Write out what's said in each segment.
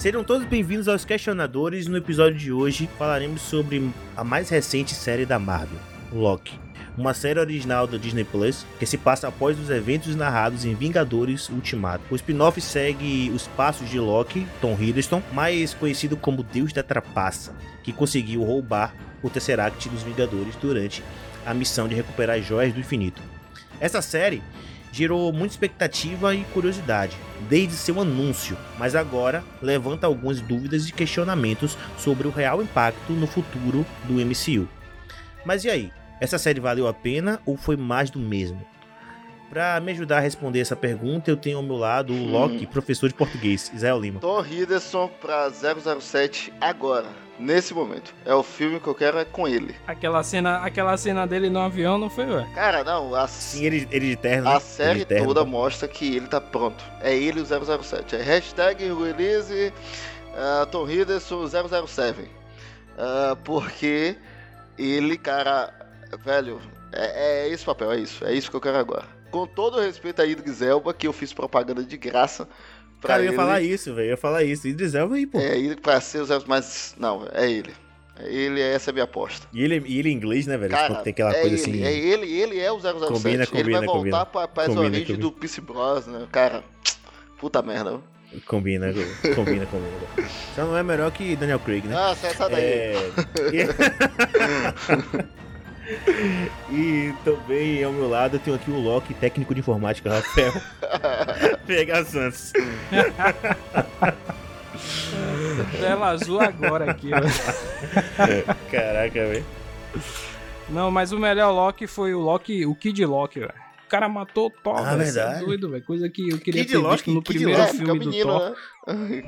Sejam todos bem-vindos aos Questionadores. No episódio de hoje falaremos sobre a mais recente série da Marvel, Loki. Uma série original da Disney Plus que se passa após os eventos narrados em Vingadores Ultimato. O spin-off segue os passos de Loki, Tom Hiddleston, mais conhecido como Deus da Trapaça, que conseguiu roubar o Tesseract dos Vingadores durante a missão de recuperar as joias do infinito. Essa série gerou muita expectativa e curiosidade desde seu anúncio, mas agora levanta algumas dúvidas e questionamentos sobre o real impacto no futuro do MCU. Mas e aí? Essa série valeu a pena ou foi mais do mesmo? Para me ajudar a responder essa pergunta, eu tenho ao meu lado o Loki, professor de português, Israel Lima. Tom Hiddleston pra 007 agora, nesse momento. É o filme que eu quero é com ele. Aquela cena, aquela cena dele no avião não foi, ué? Cara, não, a, Sim, ele, ele de terno. a né? série terno. toda mostra que ele tá pronto. É ele o 007. É hashtag release uh, Tom Hiddleston 007. Uh, porque ele, cara, velho, é, é esse papel, é isso. É isso que eu quero agora. Com todo o respeito a Idris Elba, que eu fiz propaganda de graça Cara, eu ia falar isso, velho. Eu ia falar isso. Idris Elba aí, pô. É ele pra ser o 007, mas não, é ele. É ele, essa é a minha aposta. E ele, e ele em inglês, né, velho? Cara, Tipo, tem aquela é coisa ele, assim. é ele, ele é o 007. Combina, ele combina, vai voltar combina. pra, pra Combina, origem combina. do Pierce Bros, né? Cara, puta merda. Combina, combina, combina. Só não é melhor que Daniel Craig, né? Ah, sai sai daí. É... e também ao meu lado eu tenho aqui o Loki, técnico de informática, Rafael. Pega Santos. Tela azul agora aqui, ó. Caraca, velho. Não, mas o melhor Loki foi o Loki, o Kid Loki, velho. O cara matou o Thor, Ah, velho. Isso verdade. É doido, velho. Coisa que eu queria Kid ter Loki, visto no Kid primeiro é, porque é o filme do menino, Thor. né?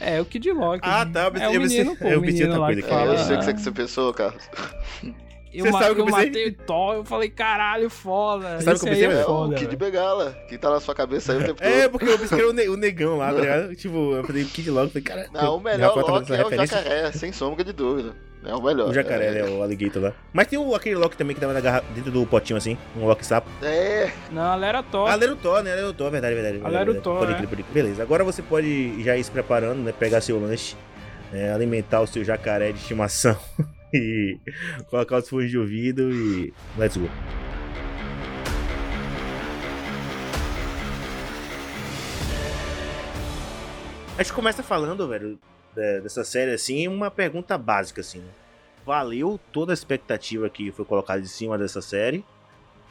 É, o Kid Loki. Ah, tá, eu pensei- É o eu pensei- menino, pô, eu o lá que. É, fala... eu sei o que você- que você pensou, Carlos. Eu, Você ma- sabe o que eu matei o Thor, eu falei, caralho, foda. Você sabe que eu pensei, é velho? É o foda, Kid. Bengala, que tá na sua cabeça aí o tempo todo. É, porque eu pensei que era o, ne- o negão lá, tá ligado? Tipo, eu falei Kid Loki, falei, cara. Não, o melhor Loki é o jacaré, sem sombra de dúvida. É o melhor. O jacaré, né? O alligator lá. Mas tem o, aquele Loki também que tava na garra... dentro do potinho assim, um Loki sapo. É, Não, ela era Thor. Ela era o Thor, né? Ela era o Thor, verdade, verdade. Ela era o. Thor, Pode é. crer, pode. Beleza, agora você pode já ir se preparando, né? Pegar seu lanche, né, alimentar o seu jacaré de estimação e colocar os fones de ouvido e. Let's go. A gente começa falando, velho, de- dessa série assim, uma pergunta básica, assim. Valeu toda a expectativa que foi colocada em cima dessa série?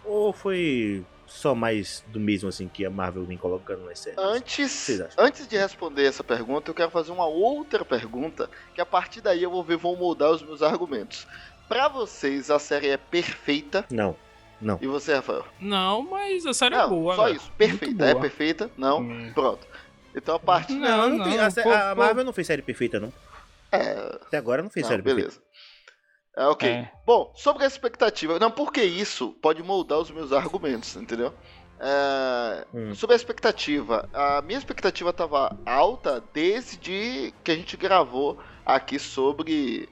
Ou foi só mais do mesmo, assim, que a Marvel vem colocando nas séries? antes, antes de responder essa pergunta, eu quero fazer uma outra pergunta, que a partir daí eu vou ver, vou moldar os meus argumentos. Pra vocês, a série é perfeita? Não, não. E você, Rafael? Não, mas a série é Não, boa, só velho. isso. Perfeita. É perfeita? Não? Hum. Pronto. Então a partir... Não, não, tem- não, a, pô, a pô. Marvel não fez série perfeita, não. É, Até agora não fez não, série perfeita. beleza. É, ok. É. Bom, sobre a expectativa. Não, porque isso pode moldar os meus argumentos, entendeu? É, Hum. Sobre a expectativa. A minha expectativa estava alta desde que a gente gravou aqui sobre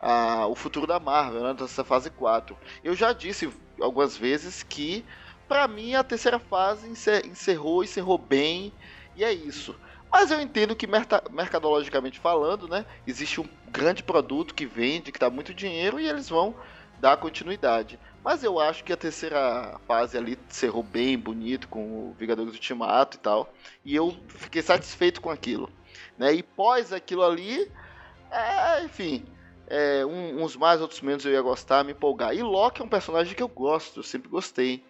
ah, o futuro da Marvel, né? Dessa fase 4. Eu já disse algumas vezes que, pra mim, a terceira fase encer- encerrou, encerrou bem, e é isso. Mas eu entendo que, mercadologicamente falando, né? Existe um grande produto que vende, que dá muito dinheiro, e eles vão dar continuidade. Mas eu acho que a terceira fase ali encerrou bem, bonito, com o Vingadores Ultimato e tal. E eu fiquei satisfeito com aquilo. Né? E pós aquilo ali, é, enfim, é, um- uns mais, outros menos eu ia gostar, me empolgar. E Loki é um personagem que eu gosto, eu sempre gostei.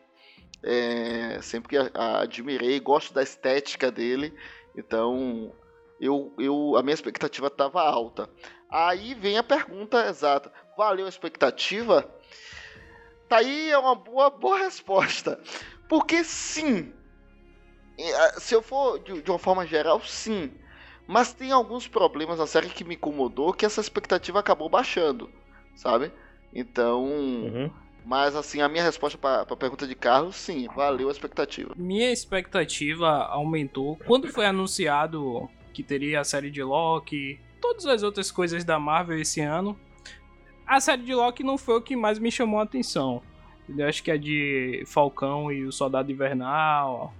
É, sempre a- a- admirei, gosto da estética dele. Então, eu, eu, a minha expectativa estava alta. Aí vem a pergunta exata: valeu a expectativa? Tá aí é uma boa, boa resposta. Porque sim. Se eu for de, de uma forma geral, sim. Mas tem alguns problemas na série que me incomodou que essa expectativa acabou baixando, sabe? Então. Uhum. Mas assim, a minha resposta para a pergunta de Carlos, sim, valeu a expectativa. Minha expectativa aumentou quando foi anunciado que teria a série de Loki, todas as outras coisas da Marvel esse ano. A série de Loki não foi o que mais me chamou a atenção. Eu acho que a de Falcão e o Soldado Invernal,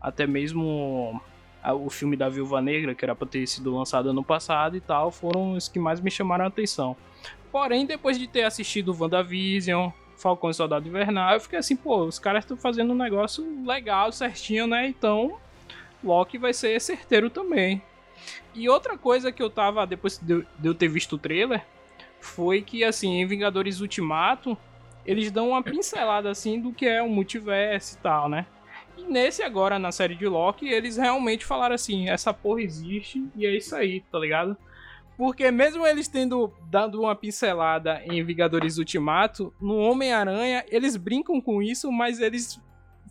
até mesmo o filme da Viúva Negra, que era pra ter sido lançado ano passado e tal, foram os que mais me chamaram a atenção. Porém, depois de ter assistido WandaVision, Falcão e Soldado Invernal, eu fiquei assim, pô, os caras estão fazendo um negócio legal, certinho, né? Então, Loki vai ser certeiro também. E outra coisa que eu tava, depois de eu ter visto o trailer, foi que, assim, em Vingadores Ultimato, eles dão uma pincelada, assim, do que é o multiverso e tal, né? E nesse agora, na série de Loki, eles realmente falaram assim, essa porra existe e é isso aí, tá ligado? Porque mesmo eles tendo dado uma pincelada em Vingadores Ultimato, no Homem-Aranha, eles brincam com isso, mas eles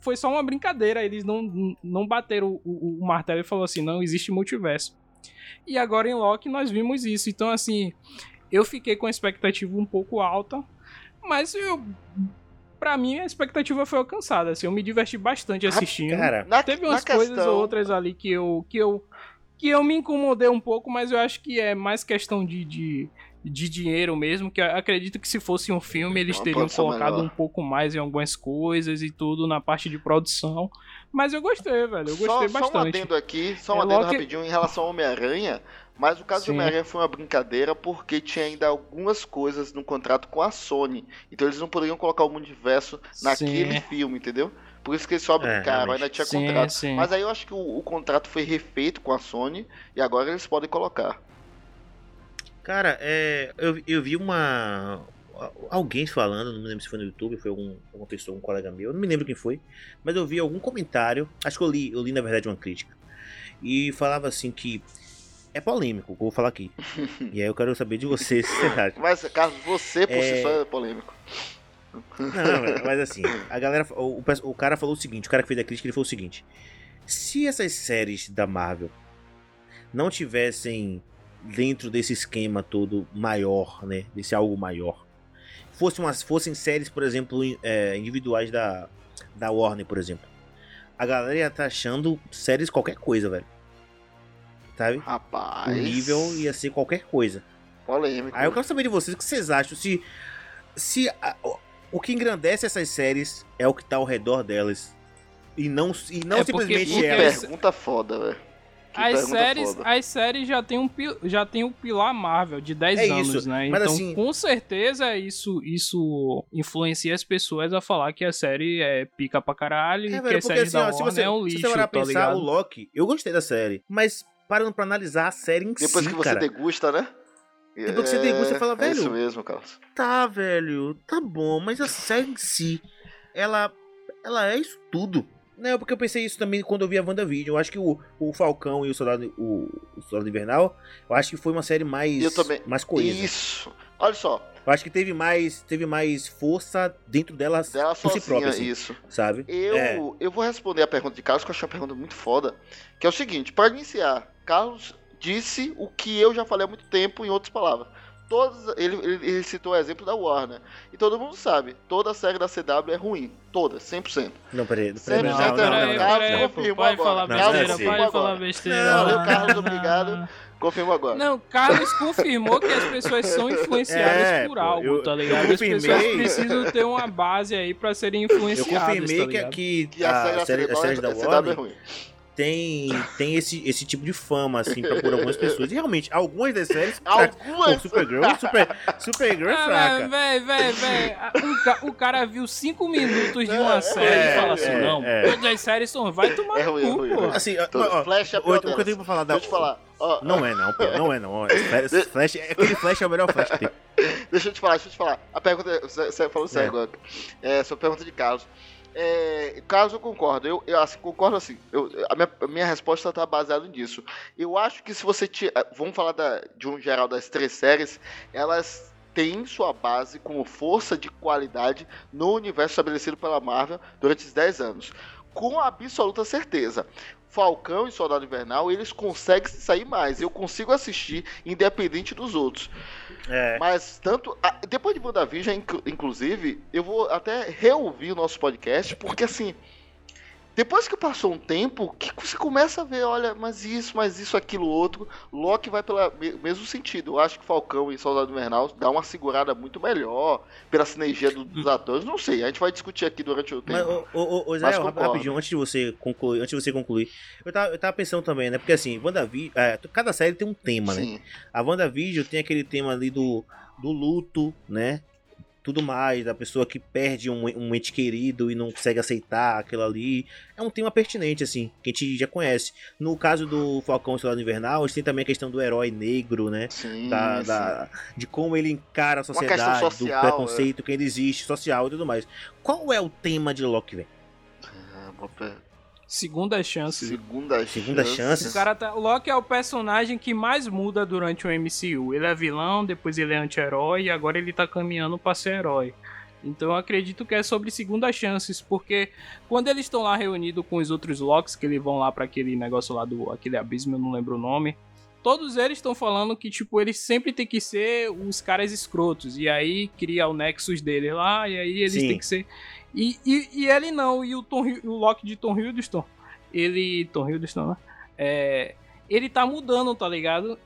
foi só uma brincadeira, eles não, não bateram o, o, o martelo e falou assim, não existe multiverso. E agora em Loki nós vimos isso. Então, assim, eu fiquei com a expectativa um pouco alta, mas eu. Pra mim, a expectativa foi alcançada. Assim, eu me diverti bastante assistindo. Cara, na, Teve umas coisas questão... outras ali que eu, que eu. Que eu me incomodei um pouco, mas eu acho que é mais questão de, de, de dinheiro mesmo. Que acredito que se fosse um filme, eles teriam colocado melhor. um pouco mais em algumas coisas e tudo na parte de produção. Mas eu gostei, velho. Eu gostei só, bastante. Só um adendo aqui, só um é adendo rapidinho em relação ao Homem-Aranha. Mas o caso Sim. de Homem-Aranha foi uma brincadeira porque tinha ainda algumas coisas no contrato com a Sony. Então eles não poderiam colocar o multiverso naquele sim. filme, entendeu? Por isso que eles só brincaram, é, ainda tinha sim, contrato. Sim. Mas aí eu acho que o, o, contrato foi refeito com a Sony e agora eles podem colocar. Cara, é, eu, eu vi uma. Alguém falando, não me lembro se foi no YouTube, foi algum, alguma pessoa, um colega meu, não me lembro quem foi, mas eu vi algum comentário, acho que eu li, eu li na verdade uma crítica, e falava assim que é polêmico, vou falar aqui. e aí eu quero saber de você se você acha. Mas, Carlos, você por é... si só é polêmico. Não, mas assim, a galera. O, o cara falou o seguinte: o cara que fez a crítica ele falou o seguinte: se essas séries da Marvel não tivessem dentro desse esquema todo maior, né? Desse algo maior, fossem, umas, fossem séries, por exemplo, é, individuais da, da Warner, por exemplo, a galera ia estar tá achando séries qualquer coisa, velho sabe? Rapaz. O nível ia ser qualquer coisa. Polêmico. Aí eu quero saber de vocês o que vocês acham. Se, se a, o que engrandece essas séries é o que tá ao redor delas. E não, e não é simplesmente porque, elas. Pergunta foda, velho. As séries, as séries já tem um já tem o um pilar Marvel de 10 é anos, isso. né? Mas então, assim... com certeza isso isso influencia as pessoas a falar que a série é pica pra caralho é, e velho, que a série assim, da ó, se você, é um lixo, se você tá pensar ligado? o Loki, eu gostei da série, mas parando pra analisar a série em Depois si, que você cara. degusta, né? Depois que você degusta, você fala, velho. É isso mesmo, Carlos. Tá, velho, tá bom, mas a série em si, ela, ela é isso tudo. Não, porque eu pensei isso também quando eu vi a WandaVision. Eu acho que o, o Falcão e o Soldado, o, o Soldado Invernal, eu acho que foi uma série mais, também. mais coesa. Isso. Olha só, eu acho que teve mais, teve mais força dentro dela, dela por sozinha, si própria, assim, isso. Sabe? Eu, é. eu vou responder a pergunta de Carlos, que eu achei uma pergunta muito foda. Que é o seguinte, para iniciar, Carlos disse o que eu já falei há muito tempo, em outras palavras. Todos, ele, ele, ele citou o exemplo da Warner. E todo mundo sabe, toda a série da CW é ruim. Toda, 100%. Não, peraí. peraí não, não, não, não, não, Carlos confirmou agora. Falar besteira, pode falar besteira. Valeu, Carlos, obrigado. Confirmo agora. Não, Carlos confirmou que as pessoas são influenciadas é, por algo, eu, tá ligado? As pessoas precisam ter uma base aí pra serem influenciadas. Eu confirmei tá que, que, a, a, série, a série da Warner tem, tem esse, esse tipo de fama, assim, pra por algumas pessoas. E realmente, algumas das séries. Algumas? Pô, Supergirl, Super, Supergirl é fraca. Véi, véi, véi. O, cara viu cinco minutos de uma é, série é, e fala assim: é, não, é. todas as séries são. Vai tomar é ruim, no cu, é ruim, pô. Assim, ó, Flash é o, o que eu tenho pra falar da. Deixa eu te falar. Oh, não é não, pô, não é não. Flash, aquele Flash é o melhor Flash que tem. Deixa eu te falar, deixa eu te falar. A pergunta, você falou sério agora. É, sua pergunta de Carlos. É, caso eu concordo, eu, eu assim, concordo assim. Eu, a, minha, a minha resposta está baseada nisso. Eu acho que se você tira. Vamos falar da, de um geral das três séries, elas têm sua base como força de qualidade no universo estabelecido pela Marvel durante esses 10 anos. Com absoluta certeza. Falcão e Soldado Invernal, eles conseguem sair mais. Eu consigo assistir independente dos outros. É. Mas tanto. Depois de WandaVision, inclusive, eu vou até reouvir o nosso podcast, porque assim. Depois que passou um tempo, que você começa a ver, olha, mas isso, mas isso, aquilo, outro. Loki vai pelo mesmo sentido. Eu acho que Falcão e Soldado Invernal dá uma segurada muito melhor pela sinergia do, dos atores. Não sei, a gente vai discutir aqui durante o tempo. Mas, ô, ô, ô, Israel, rapidinho, antes de você concluir, antes de você concluir, eu tava, eu tava pensando também, né? Porque assim, WandaVision, é, cada série tem um tema, né? Sim. né? A WandaVision tem aquele tema ali do, do luto, né? Tudo mais, da pessoa que perde um, um ente querido e não consegue aceitar aquilo ali. É um tema pertinente, assim, que a gente já conhece. No caso do Falcão Estrelado Invernal, a gente tem também a questão do herói negro, né? Sim, da, sim. da de como ele encara a sociedade, social, do preconceito é. que ainda existe, social e tudo mais. Qual é o tema de Loki, velho? É, Segunda chance. Segunda, Segunda chance. O, cara tá, Loki é o personagem que mais muda durante o MCU. Ele é vilão, depois ele é anti-herói e agora ele tá caminhando pra ser herói. Então eu acredito que é sobre segundas chances, porque quando eles estão lá reunidos com os outros Locks, que eles vão lá para aquele negócio lá do aquele abismo, eu não lembro o nome. Todos eles estão falando que, tipo, eles sempre tem que ser os caras escrotos. E aí cria o Nexus deles lá, e aí eles Sim. têm que ser. E, e, e, ele não, e o, Tom, o Loki de Tom Hiddleston, ele. Tom Hiddleston, né? É, ele tá mudando, tá ligado?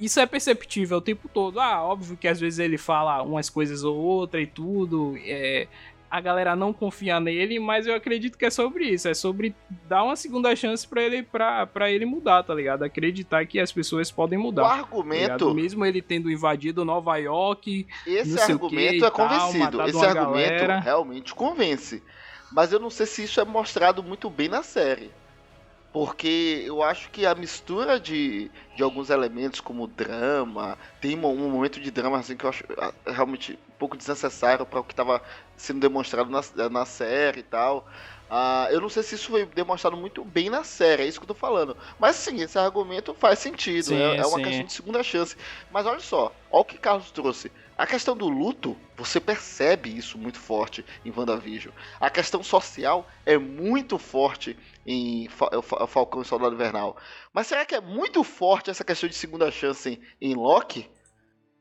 Isso é perceptível o tempo todo. Ah, óbvio que às vezes ele fala umas coisas ou outra e tudo. É, a galera não confia nele, mas eu acredito que é sobre isso. É sobre dar uma segunda chance para ele para ele mudar, tá ligado? Acreditar que as pessoas podem mudar. O tá argumento. Tá mesmo ele tendo invadido Nova York. Esse argumento é convencido. Esse argumento galera. realmente convence. Mas eu não sei se isso é mostrado muito bem na série. Porque eu acho que a mistura de, de alguns elementos, como drama, tem um, um momento de drama assim que eu acho ah, realmente um pouco desnecessário para o que estava sendo demonstrado na, na série e tal. Uh, eu não sei se isso foi demonstrado muito bem na série, é isso que eu tô falando. Mas sim, esse argumento faz sentido, sim, é, é, uma questão de segunda chance. Mas olha só, olha o que Carlos trouxe. A questão do luto, você percebe isso muito forte em WandaVision. A questão social é muito forte em Falcão e Soldado Invernal. Mas será que é muito forte essa questão de segunda chance em Loki?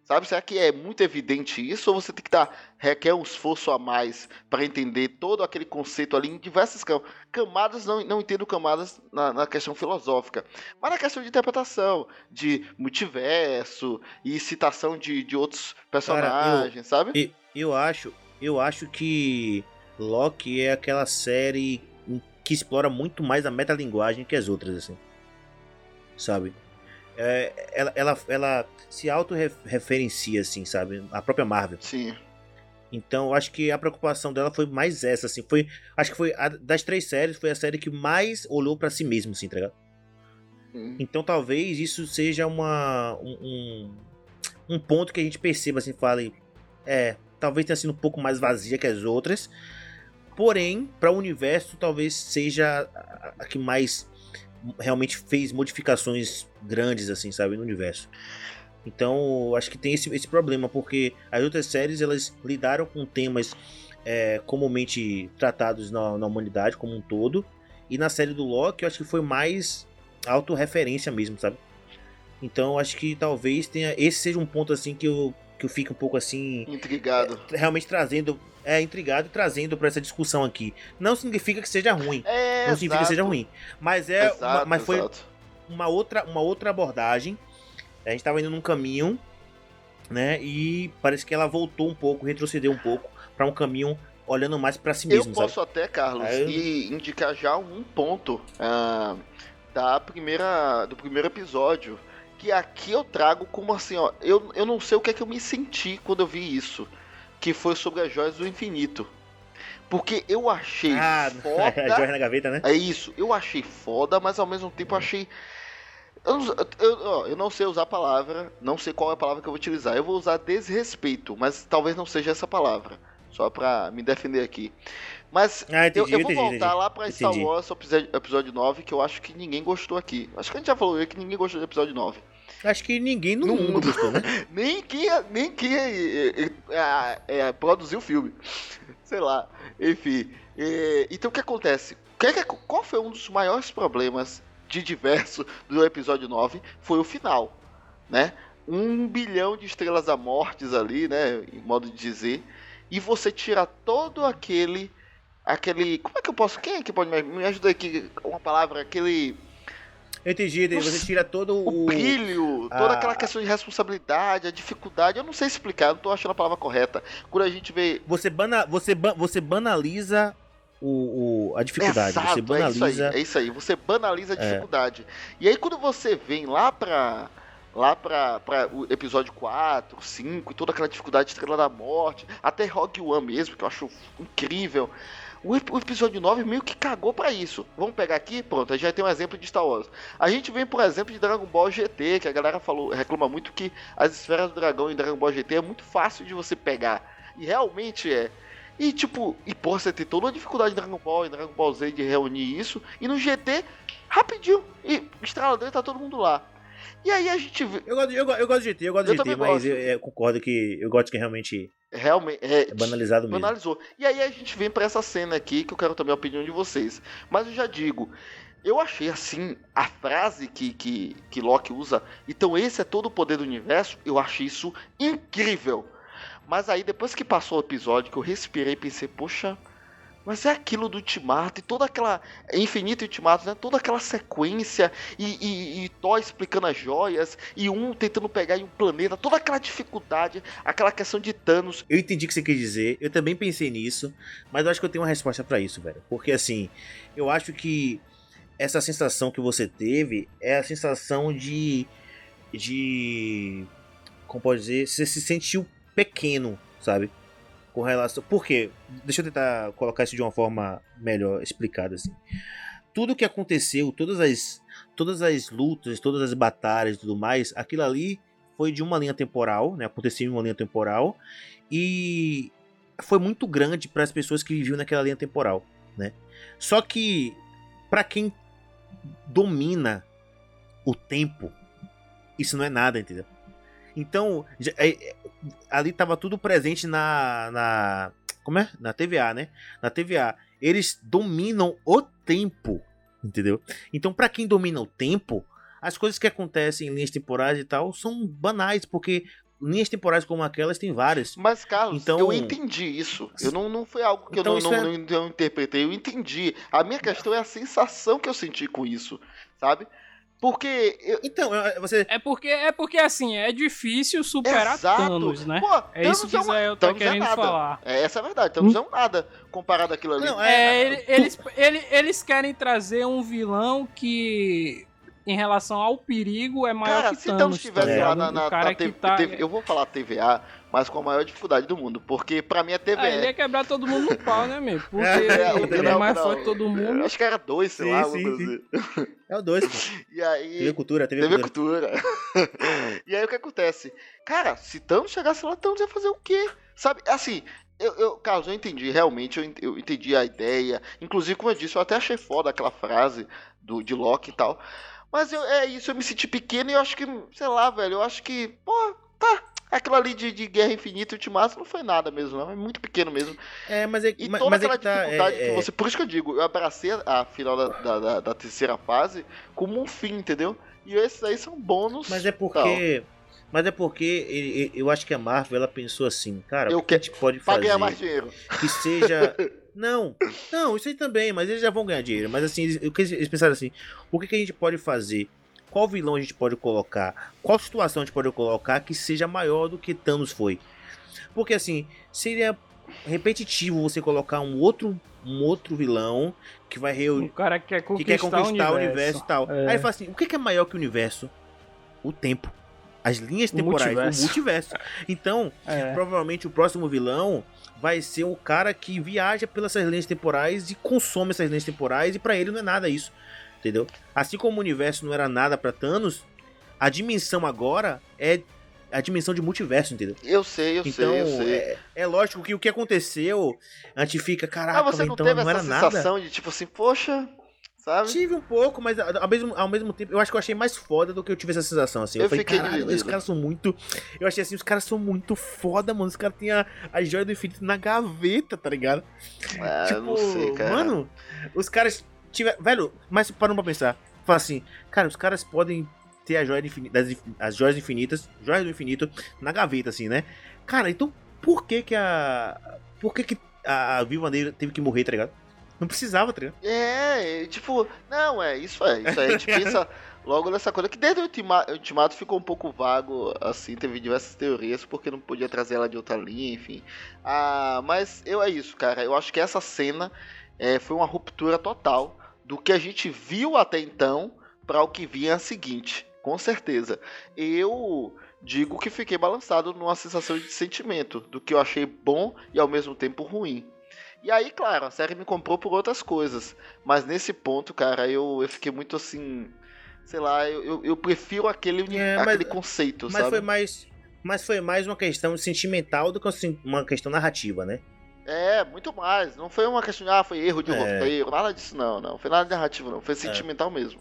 Sabe, será que é muito evidente isso ou você tem que dar requer um esforço a mais para entender todo aquele conceito ali em diversas camadas, não, não entendo camadas na, na, questão filosófica, mas na questão de interpretação, de multiverso e citação de, de outros personagens, Cara, eu, sabe? Eu, eu acho, eu acho que Loki é aquela série que explora muito mais a metalinguagem que as outras, assim. Sabe? É, ela, ela, ela se autorreferencia, assim, sabe? A própria Marvel. Sim. Então, acho que a preocupação dela foi mais essa, assim. Foi, acho que foi a, das três séries, foi a série que mais olhou para si mesmo, assim, tá ligado? Hum. Então, talvez isso seja uma, um, um, um, ponto que a gente perceba, assim, fale. É, talvez tenha sido um pouco mais vazia que as outras. Porém, para o universo, talvez seja a, a que mais realmente fez modificações grandes, assim, sabe, no universo. Então, acho que tem esse, esse problema, porque as outras séries elas lidaram com temas é, comumente tratados na, na, humanidade como um todo. E na série do Loki, eu acho que foi mais autorreferência mesmo, sabe? Então, acho que talvez tenha. Esse seja um ponto assim que eu, que eu fico um pouco assim. Intrigado. É, realmente trazendo. É, intrigado e trazendo para essa discussão aqui. Não significa que seja ruim. É, não significa que seja ruim. Mas é. Exato, uma, mas foi exato. uma outra, uma outra abordagem a gente tava indo num caminho, né? E parece que ela voltou um pouco, retrocedeu um pouco para um caminho olhando mais para si mesmo. Eu posso sabe? até, Carlos, eu... e indicar já um ponto uh, da primeira, do primeiro episódio. Que aqui eu trago como assim, ó. Eu, eu não sei o que é que eu me senti quando eu vi isso. Que foi sobre as joias do infinito. Porque eu achei ah, foda. a joia na gaveta, né? É isso. Eu achei foda, mas ao mesmo tempo achei eu, eu, eu, não sei usar a palavra, não sei qual é a palavra que eu vou utilizar. Eu vou usar desrespeito, mas talvez não seja essa palavra. Só pra me defender aqui. Mas ah, entendi, eu, eu, vou entendi, voltar entendi. lá pra Star Wars episódio, episódio 9, que eu acho que ninguém gostou aqui. Acho que a gente já falou que ninguém gostou do episódio 9. Acho que ninguém no, no mundo, mundo gostou, né? nem que, nem que é, é, é, produziu o filme. Sei lá. Enfim. então o que acontece? Qual foi um dos maiores problemas de diverso do episódio 9 foi o final, né? Um bilhão de estrelas da mortes ali, né? Em modo de dizer. E você tira todo aquele aquele. Como é que eu posso. Quem é que pode me, me ajudar aqui? Uma palavra, aquele. Eu entendi, você tira todo o. O brilho, toda a... aquela questão de responsabilidade, a dificuldade. Eu não sei explicar, não tô achando a palavra correta. Quando a gente vê. Você, bana, você, ba, você banaliza o, o, a dificuldade. Exato, você banaliza. É isso, aí, é isso aí, você banaliza a é. dificuldade. É. E aí quando você vem lá pra. Lá pra, pra o episódio 4, 5, e toda aquela dificuldade de Estrela da Morte, até Rogue One mesmo, que eu acho incrível. O, o episódio 9 meio que cagou para isso. Vamos pegar aqui, pronto, a gente já tem um exemplo de Star Wars. A gente vem, por exemplo, de Dragon Ball GT, que a galera falou, reclama muito que as esferas do dragão em Dragon Ball GT é muito fácil de você pegar. E realmente é. E tipo, e pô, você tem toda a dificuldade em Dragon Ball e Dragon Ball Z de reunir isso. E no GT, rapidinho. E estralador tá todo mundo lá. E aí a gente vê. Eu gosto, eu, eu gosto de GT, eu gosto de GT, mas eu, eu, concordo que eu gosto que realmente. Realmente. É, é banalizado mesmo. Banalizou. E aí a gente vem para essa cena aqui que eu quero também a opinião de vocês. Mas eu já digo. Eu achei assim, a frase que, que, que Loki usa, então esse é todo o poder do universo, eu achei isso incrível. Mas aí depois que passou o episódio, que eu respirei e pensei, poxa, mas é aquilo do Ultimato e toda aquela. Infinito Ultimato, né? Toda aquela sequência e, e, e Thor explicando as joias e um tentando pegar em um planeta, toda aquela dificuldade, aquela questão de Thanos. Eu entendi o que você quer dizer, eu também pensei nisso, mas eu acho que eu tenho uma resposta para isso, velho. Porque assim, eu acho que essa sensação que você teve é a sensação de. de. Como pode dizer? Você se sentiu pequeno, sabe? Com relação. Por quê? Deixa eu tentar colocar isso de uma forma melhor explicada assim. Tudo que aconteceu, todas as todas as lutas, todas as batalhas e tudo mais, aquilo ali foi de uma linha temporal, né? Aconteceu em uma linha temporal e foi muito grande para as pessoas que viviam naquela linha temporal, né? Só que para quem domina o tempo, isso não é nada, entendeu? Então, já, é, ali tava tudo presente na, na. Como é? Na TVA, né? Na TVA. Eles dominam o tempo. Entendeu? Então, para quem domina o tempo, as coisas que acontecem em linhas temporais e tal são banais, porque linhas temporais como aquelas tem várias. Mas, Carlos, então... eu entendi isso. Eu não, não foi algo que então, eu não, não, é... não, não interpretei, eu entendi. A minha questão é a sensação que eu senti com isso, sabe? Porque. Eu... Então, você. É porque, é porque assim, é difícil superar Exato. Thanos, né? Pô, é isso que é uma... eu tô Thanos é querendo é falar. É, essa é a verdade. Thanos hum? é um nada comparado àquilo ali. Não, é, é, eles, eles, eles querem trazer um vilão que em relação ao perigo é maior cara, que se Thanos. Se estivesse tá lá na, na, na TV, tá... TV, eu vou falar TVA, mas com a maior dificuldade do mundo, porque pra mim é TVA. Ah, ele ia quebrar todo mundo no pau, né, meu? Porque é, ele, ele é mais forte que todo mundo. Acho que era dois, sei sim, lá. Sim, sim. É o dois, pô. E aí... TV Cultura, TV, TV Cultura. e aí o que acontece? Cara, se Thanos chegasse lá, Thanos ia fazer o quê? Sabe, assim, eu, eu, Carlos, eu entendi, realmente, eu, eu entendi a ideia. Inclusive, como eu disse, eu até achei foda aquela frase do, de Loki e tal. Mas eu, é isso, eu me senti pequeno e eu acho que, sei lá, velho, eu acho que, pô, tá. Aquilo ali de, de Guerra Infinita e Ultimato não foi nada mesmo, não. É muito pequeno mesmo. É, mas é E mas, toda mas aquela é que tá, dificuldade é, que você. Por isso que eu digo, eu abracei a final da, da, da, da terceira fase como um fim, entendeu? E esses aí são bônus. Mas é porque. Tal. Mas é porque eu acho que a Marvel ela pensou assim, cara, eu o que a gente pode fazer ganhar mais dinheiro. que seja Não, não, isso aí também, mas eles já vão ganhar dinheiro. Mas assim, eles, eles pensaram assim: o que, que a gente pode fazer? Qual vilão a gente pode colocar? Qual situação a gente pode colocar que seja maior do que Thanos foi? Porque assim, seria repetitivo você colocar um outro um outro vilão que vai reunir. O cara que quer conquistar, que quer conquistar o universo, o universo e tal. É. Aí fala assim: o que é maior que o universo? O tempo. As linhas temporais, o multiverso. O multiverso. Então, é. provavelmente o próximo vilão vai ser o cara que viaja pelas linhas temporais e consome essas linhas temporais e para ele não é nada isso, entendeu? Assim como o universo não era nada para Thanos, a dimensão agora é a dimensão de multiverso, entendeu? Eu sei, eu então, sei, eu sei. É, é, lógico que o que aconteceu, a gente fica, caraca, mas você não então teve não essa sensação nada. de tipo assim, poxa, sabe? Tive um pouco, mas ao mesmo, ao mesmo tempo, eu acho que eu achei mais foda do que eu tive essa sensação, assim. Eu, eu falei, fiquei caralho, dividido. esses caras são muito... Eu achei assim, os caras são muito foda, mano. Os caras têm a, a joia do infinito na gaveta, tá ligado? Ah, tipo, não sei, cara. Mano, os caras tiveram... Velho, mas parando pra pensar. Fala assim, cara, os caras podem ter a joia infinita, das, as joias infinitas, joias do infinito, na gaveta, assim, né? Cara, então por que que a... Por que que a, Viva Negra teve que morrer, tá ligado? Não precisava, tá ligado? É, tipo, não, é, isso é, isso aí a gente pensa logo nessa coisa que desde o ultima, Ultimato ficou um pouco vago, assim, teve diversas teorias porque não podia trazer ela de outra linha, enfim. Ah, mas eu é isso, cara, eu acho que essa cena é, foi uma ruptura total do que a gente viu até então para o que vinha a seguinte, com certeza. Eu digo que fiquei balançado numa sensação de sentimento, do que eu achei bom e ao mesmo tempo ruim. E aí, claro, a série me comprou por outras coisas. Mas nesse ponto, cara, eu, eu fiquei muito assim. Sei lá, eu, eu, prefiro aquele, É, mas- aquele conceito, Mas sabe? foi mais. Mas foi mais uma questão sentimental do que uma questão narrativa, né? É, muito mais. Não foi uma questão de, ah, foi erro de É. roteiro, nada disso, não, não. Foi nada narrativo, não. Foi sentimental mesmo.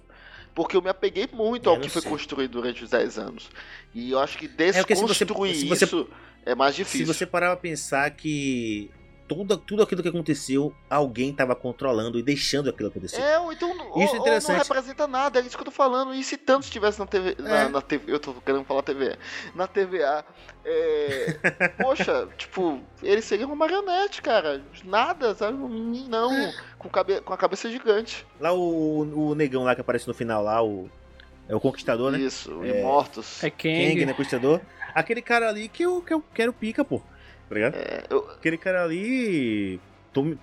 Porque eu me apeguei muito É, ao que foi sei. construído durante os 10 anos. E eu acho que porque se você- desconstruir se você- isso é mais Se difícil. você parar pra pensar que tudo, tudo aquilo que aconteceu, alguém tava controlando e deixando aquilo acontecer. É, ou então ou, Isso é interessante. não representa nada, é isso que eu tô falando. E se tantos estivesse na TV. Na, É. na TV. Eu tô querendo falar TV. Na TVA. É, poxa, tipo, ele seria uma marionete, cara. Nada, sabe? Um meninão É. com, cabe, com a cabeça gigante. Lá o, o negão lá que aparece no final lá, o. É o Conquistador, né? Isso, É. imortos. É Kang, Kang. né? Conquistador. Aquele cara ali que eu, que eu quero pica, pô. Tá ligado? É, eu- Aquele cara ali.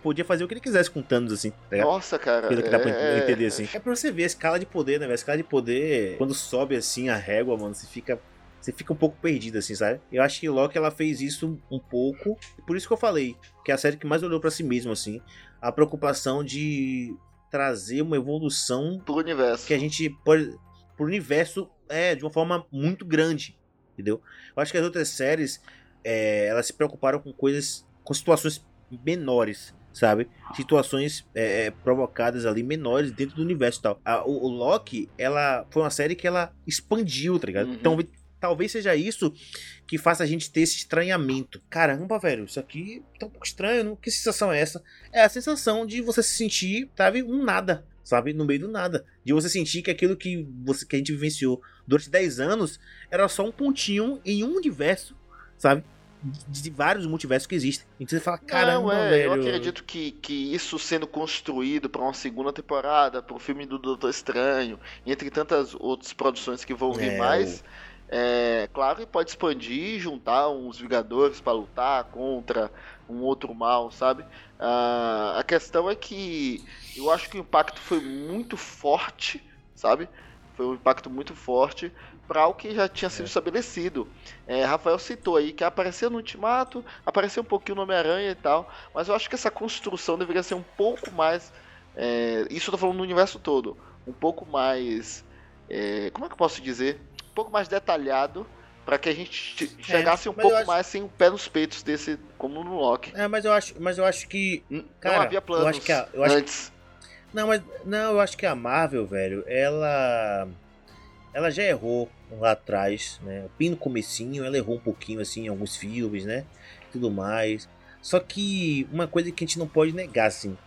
Podia fazer o que ele quisesse com o Thanos, assim, tá nossa, cara. Pelo que dá pra é- entender, assim. É pra você ver a escala de poder, né, velho? A escala de poder, quando sobe, assim, a régua, mano, você fica... Você fica um pouco perdido, assim, sabe? Eu acho que Loki, ela fez isso um pouco. Por isso que eu falei, que é a série que mais olhou pra si mesmo, assim. A preocupação de trazer uma evolução Pro universo. que a gente pode... Pro universo, é, de uma forma muito grande, entendeu? Eu acho que as outras séries, é, elas se preocuparam com coisas... Com situações menores, sabe? situações é, é, provocadas ali menores dentro do universo e tal. A- o, o Loki, ela foi uma série que ela expandiu, tá ligado? Uhum. Então talvez seja isso que faça a gente ter esse estranhamento. Caramba, velho, isso aqui tá um pouco estranho, não? que sensação é essa? É a sensação de você se sentir, sabe, um nada, sabe, no meio do nada. De você sentir que aquilo que, você, que a gente vivenciou durante 10 anos era só um pontinho em um universo, sabe? De, de vários multiversos que existem. Então você fala, caramba, não, é, velho. eu acredito que, que isso sendo construído para uma segunda temporada, pro filme do Doutor Estranho, entre tantas outras produções que vão vir É, mais, é claro que pode expandir e juntar uns Vingadores para lutar contra um outro mal, sabe? Ah, a questão é que eu acho que o impacto foi muito forte, sabe? Foi um impacto muito forte para o que já tinha sido estabelecido. É, Rafael citou aí que apareceu no Ultimato, apareceu um pouquinho no Homem-Aranha e tal, mas eu acho que essa construção deveria ser um pouco mais. é, isso eu tô falando no universo todo. Um pouco mais. é, como é que eu posso dizer? Um pouco mais detalhado para que a gente che- chegasse um eu pouco acho- mais sem o pé nos peitos desse, como no Loki. É, mas eu acho, mas eu acho que N- Cara, não havia eu planos acho que a- eu acho- antes. Não, mas não, eu acho que a Marvel, velho, ela ela já errou lá atrás, né? Bem no comecinho, ela errou um pouquinho assim em alguns filmes, né? Tudo mais. Só que uma coisa que a gente não pode negar, assim,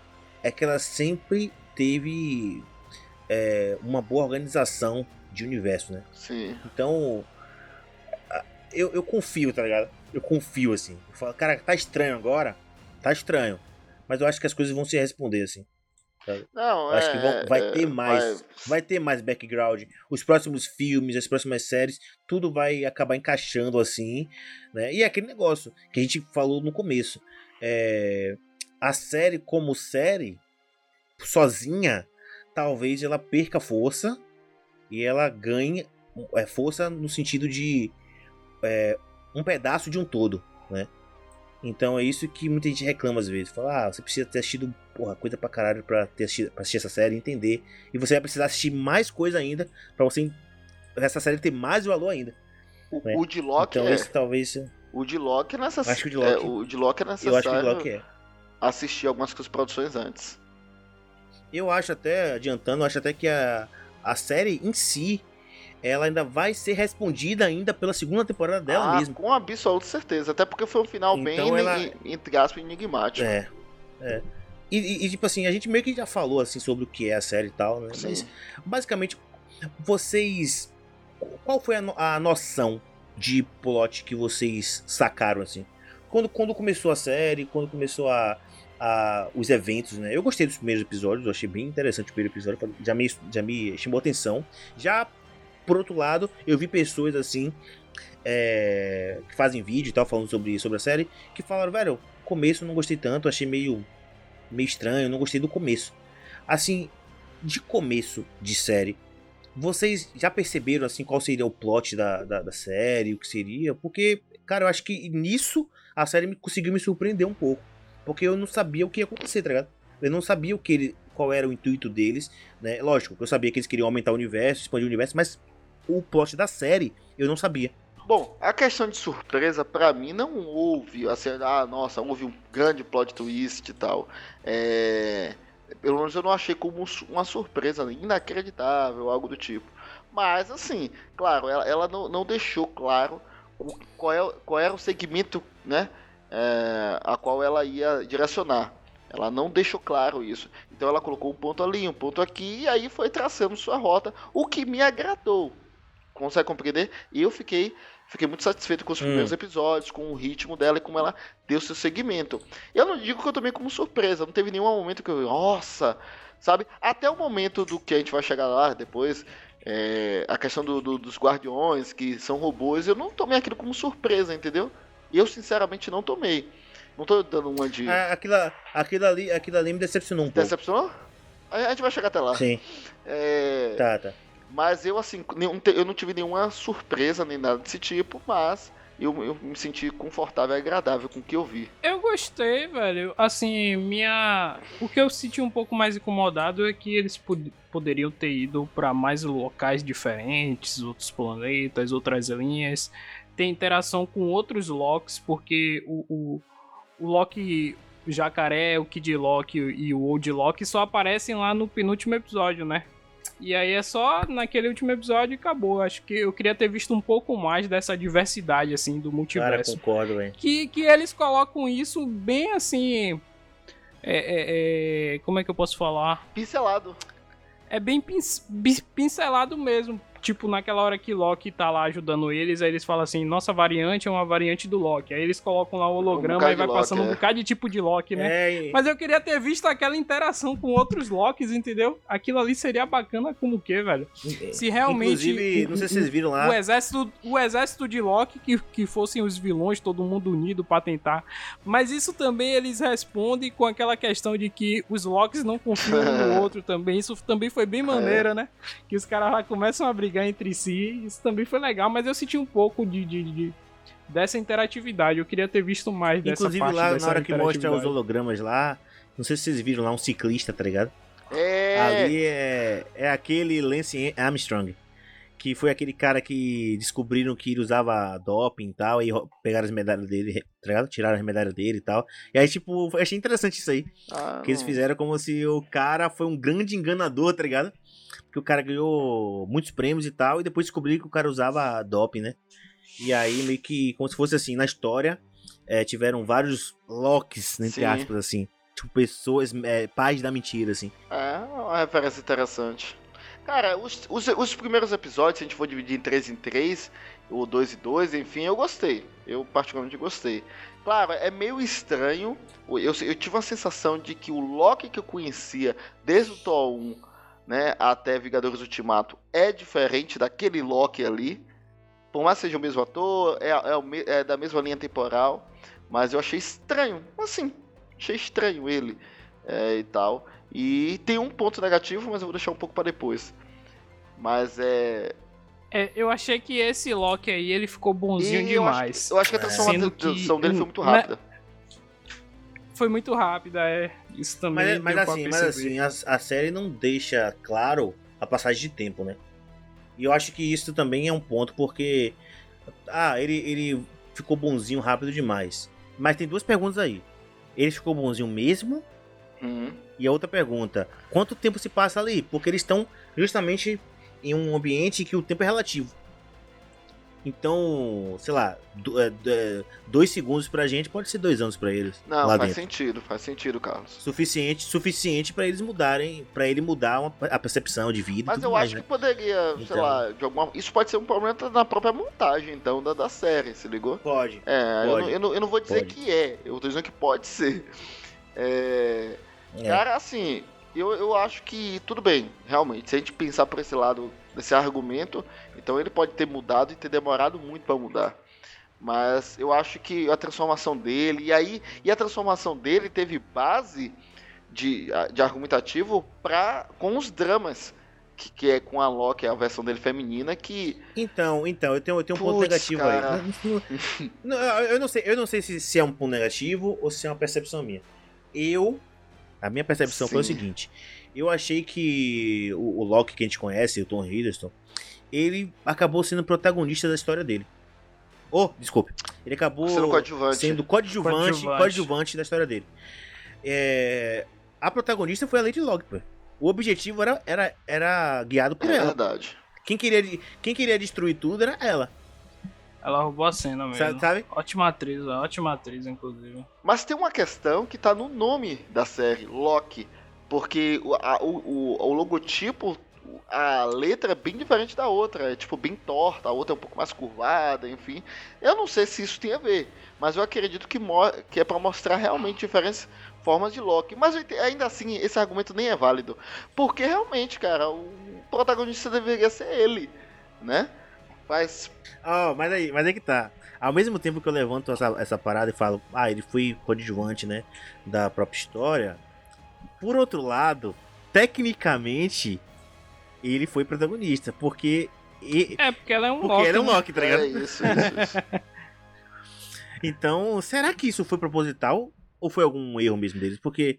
é que ela sempre teve é, uma boa organização de universo, né? Sim. Então, eu, eu confio, tá ligado? Eu confio, assim. Eu falo, cara, tá estranho agora? Tá estranho. Mas eu acho que as coisas vão se responder, assim. Não, Eu acho que vão- é, vai é, ter mais. vai- Vai ter mais background. Os próximos filmes, as próximas séries, tudo vai acabar encaixando assim, né? E é aquele negócio que a gente falou no começo. É, a série como série, sozinha, talvez ela perca força e ela ganhe é, força no sentido de é, um pedaço de um todo, né? Então é isso que muita gente reclama às vezes. Fala, ah, você precisa ter assistido porra, coisa pra caralho pra, ter assistido, pra assistir essa série e entender. E você vai precisar assistir mais coisa ainda pra você essa série ter mais valor ainda. O, É. o de Loki então é. isso talvez. O de Loki é necessário. Acho que o de Loki- é, o de Loki é Eu acho que necessário o Loki é. assistir algumas produções antes. Eu acho até, adiantando, eu acho até que a, a série em si, ela ainda vai ser respondida ainda pela segunda temporada dela Ah, mesmo. Com absoluta certeza. Até porque foi um final bem, Então ela- eni- entre aspas, enigmático. É. É. E, e- e, tipo assim, a gente meio que já falou assim sobre o que é a série e tal, né? Sim. Mas basicamente, vocês. Qual foi a, no- a noção de plot que vocês sacaram assim? quando, quando começou a série, quando começou a, a, os eventos, né? Eu gostei dos primeiros episódios, eu achei bem interessante o primeiro episódio, já me, já me chamou atenção. Já, por outro lado, eu vi pessoas assim, é, que fazem vídeo e tal, falando sobre, sobre a série, que falaram, velho, começo não gostei tanto, achei meio, meio estranho, não gostei do começo. Assim, de começo de série, vocês já perceberam assim qual seria o plot da, da, da, série, o que seria? Porque, cara, eu acho que nisso a série me, conseguiu me surpreender um pouco. Porque eu não sabia o que ia acontecer, tá ligado? Eu não sabia o que ele, qual era o intuito deles, né? Lógico, eu sabia que eles queriam aumentar o universo, expandir o universo, mas o plot da série eu não sabia. Bom, a questão de surpresa, para mim, não houve, assim, ah, nossa, houve um grande plot twist e tal. É... Pelo menos eu não achei como uma surpresa inacreditável, algo do tipo. Mas, assim, claro, ela, ela não, não, deixou claro qual, é, qual era o segmento, né, é, a qual ela ia direcionar. Ela não deixou claro isso. Então ela colocou um ponto ali, um ponto aqui, e aí foi traçando sua rota, o que me agradou. Consegue compreender? E eu fiquei Fiquei muito satisfeito com os hum. primeiros episódios, com o ritmo dela e como ela deu seu segmento. Eu não digo que eu tomei como surpresa, não teve nenhum momento que eu, nossa, sabe? Até o momento do que a gente vai chegar lá depois, é, a questão do, do, dos guardiões, que são robôs, eu não tomei aquilo como surpresa, entendeu? Eu, sinceramente, não tomei. Não tô dando uma de. É, aquilo, aquilo, ali, aquilo ali me decepcionou um pouco. Decepcionou? A gente vai chegar até lá. Sim. É... Tá, tá. Mas eu, assim, eu não tive nenhuma surpresa nem nada desse tipo, mas eu, eu, me senti confortável e agradável com o que eu vi. Eu gostei, velho. Assim, minha. O que eu senti um pouco mais incomodado é que eles pod poderiam ter ido para mais locais diferentes, outros planetas, outras linhas, ter interação com outros Locks, porque o, o, o Loki. O Jacaré, o Kid Loki e o Old Loki só aparecem lá no penúltimo episódio, né? E aí é só naquele último episódio e acabou. Acho que eu queria ter visto um pouco mais dessa diversidade, assim, do multiverso. Cara, concordo, velho. Que, que eles colocam isso bem assim. É, é, é, como é que eu posso falar? Pincelado. É bem pincelado mesmo tipo, naquela hora que Loki tá lá ajudando eles, aí eles falam assim, nossa variante é uma variante do Loki. Aí eles colocam lá o holograma um e vai Loki, passando é. um bocado de tipo de Loki, né? É, Mas eu queria ter visto aquela interação com outros Locks, entendeu? Aquilo ali seria bacana como o quê, velho? Se realmente... Inclusive, não sei se vocês viram lá... O exército, o exército de Loki, que, que fossem os vilões, todo mundo unido pra tentar. Mas isso também eles respondem com aquela questão de que os Locks não confiam um no outro também. Isso também foi bem maneira, é. né? Que os caras lá começam a brigar brigar entre si. Isso também foi legal, mas eu senti um pouco de, de, de dessa interatividade. Eu queria ter visto mais Inclusive, dessa parte. Inclusive lá na hora que mostra os hologramas lá, não sei se vocês viram lá um ciclista, tá ligado? É. Ali é, é aquele Lance Armstrong. Que foi aquele cara que descobriram que ele usava doping e tal, e pegaram as medalhas dele, tá ligado? Tiraram as medalhas dele e tal. E aí, tipo, achei interessante isso aí. Ah, que eles fizeram como se o cara foi um grande enganador, tá ligado? Que o cara ganhou muitos prêmios e tal, e depois descobri que o cara usava doping, né? E aí, meio que, como se fosse assim, na história, é, tiveram vários locks, entre Sim. aspas, assim. Tipo, pessoas, é, pais da mentira, assim. É, uma referência interessante. Cara, os, os, os, primeiros episódios, se a gente for dividir em 3 em 3, ou 2 em 2, enfim, eu gostei. Eu particularmente gostei. Claro, é meio estranho. Eu, eu tive a sensação de que o Loki que eu conhecia desde o Thor 1 né, até Vingadores Ultimato é diferente daquele Loki ali. Por mais que seja o mesmo ator, é, é, é da mesma linha temporal, mas eu achei estranho, assim, achei estranho ele é, e tal. E tem um ponto negativo, mas eu vou deixar um pouco para depois. Mas é, é, eu achei que esse Loki aí ele ficou bonzinho e demais. Eu acho, eu acho que a transformação dele foi muito rápida. Foi muito rápida, é. Isso também. Mas, mas assim, mas assim a, a, série não deixa claro a passagem de tempo, né? E eu acho que isso também é um ponto, porque. Ah, ele, ele ficou bonzinho rápido demais. Mas tem duas perguntas aí. Ele ficou bonzinho mesmo? Uhum. E a outra pergunta: quanto tempo se passa ali? Porque eles estão justamente em um ambiente que o tempo é relativo. Então, sei lá, é, é, dois segundos pra gente pode ser dois anos pra eles. Não, faz dentro. sentido, faz sentido, Carlos. Suficiente, suficiente para eles mudarem, pra ele mudar uma- a percepção de vida. Mas eu mais, acho né? que poderia, sei Então. lá, de alguma. Isso pode ser um problema na própria montagem, então, da, da série, se ligou? Pode. É, eu Pode. não, eu, não, eu não vou dizer Pode. que é, eu tô dizendo que pode ser. É, É. Cara, assim, eu, eu acho que tudo bem, realmente. Se a gente pensar por esse lado, desse argumento, então ele pode ter mudado e ter demorado muito pra mudar. Mas eu acho que a transformação dele, e aí, e a transformação dele teve base de, de argumentativo pra, com os dramas. Que, que é com a Loki, a versão dele feminina, que. Então, então, eu tenho, eu tenho um ponto Putz, negativo cara. aí. Eu não sei, eu não sei se, se é um ponto negativo ou se é uma percepção minha. Eu, a minha percepção foi o Sim. seguinte: eu achei que o, o Loki que a gente conhece, o Tom Hiddleston, ele acabou sendo protagonista da história dele. Oh, desculpe. Ele acabou Sendo coadjuvante. sendo coadjuvante, Coadjuvante. coadjuvante da história dele. É, a protagonista foi a Lady Locke, pô. O objetivo era, era, era guiado por É ela. verdade. Quem queria, quem queria destruir tudo era ela. Ela roubou a cena mesmo. Sabe? sabe? Ótima atriz, ótima atriz, inclusive. Mas tem uma questão que tá no nome da série, Loki. Porque o, a- o, o, o logotipo, a letra é bem diferente da outra. É tipo bem torta, a outra é um pouco mais curvada, enfim. Eu não sei se isso tem a ver. Mas eu acredito que, que é pra mostrar realmente diferentes formas de Loki. Mas ainda assim, esse argumento nem é válido. Porque realmente, cara, o protagonista deveria ser ele, né? Mas Ó, mas aí, mas aí que tá. Ao mesmo tempo que eu levanto essa, essa parada e falo, ah, ele foi coadjuvante, né? Da própria história. Por outro lado, tecnicamente, ele foi protagonista. Porque. e- É, porque ela é um porque Loki. ele é um né? Loki, tá ligado? é isso, isso, isso. Então, será que isso foi proposital? Ou foi algum erro mesmo deles? Porque.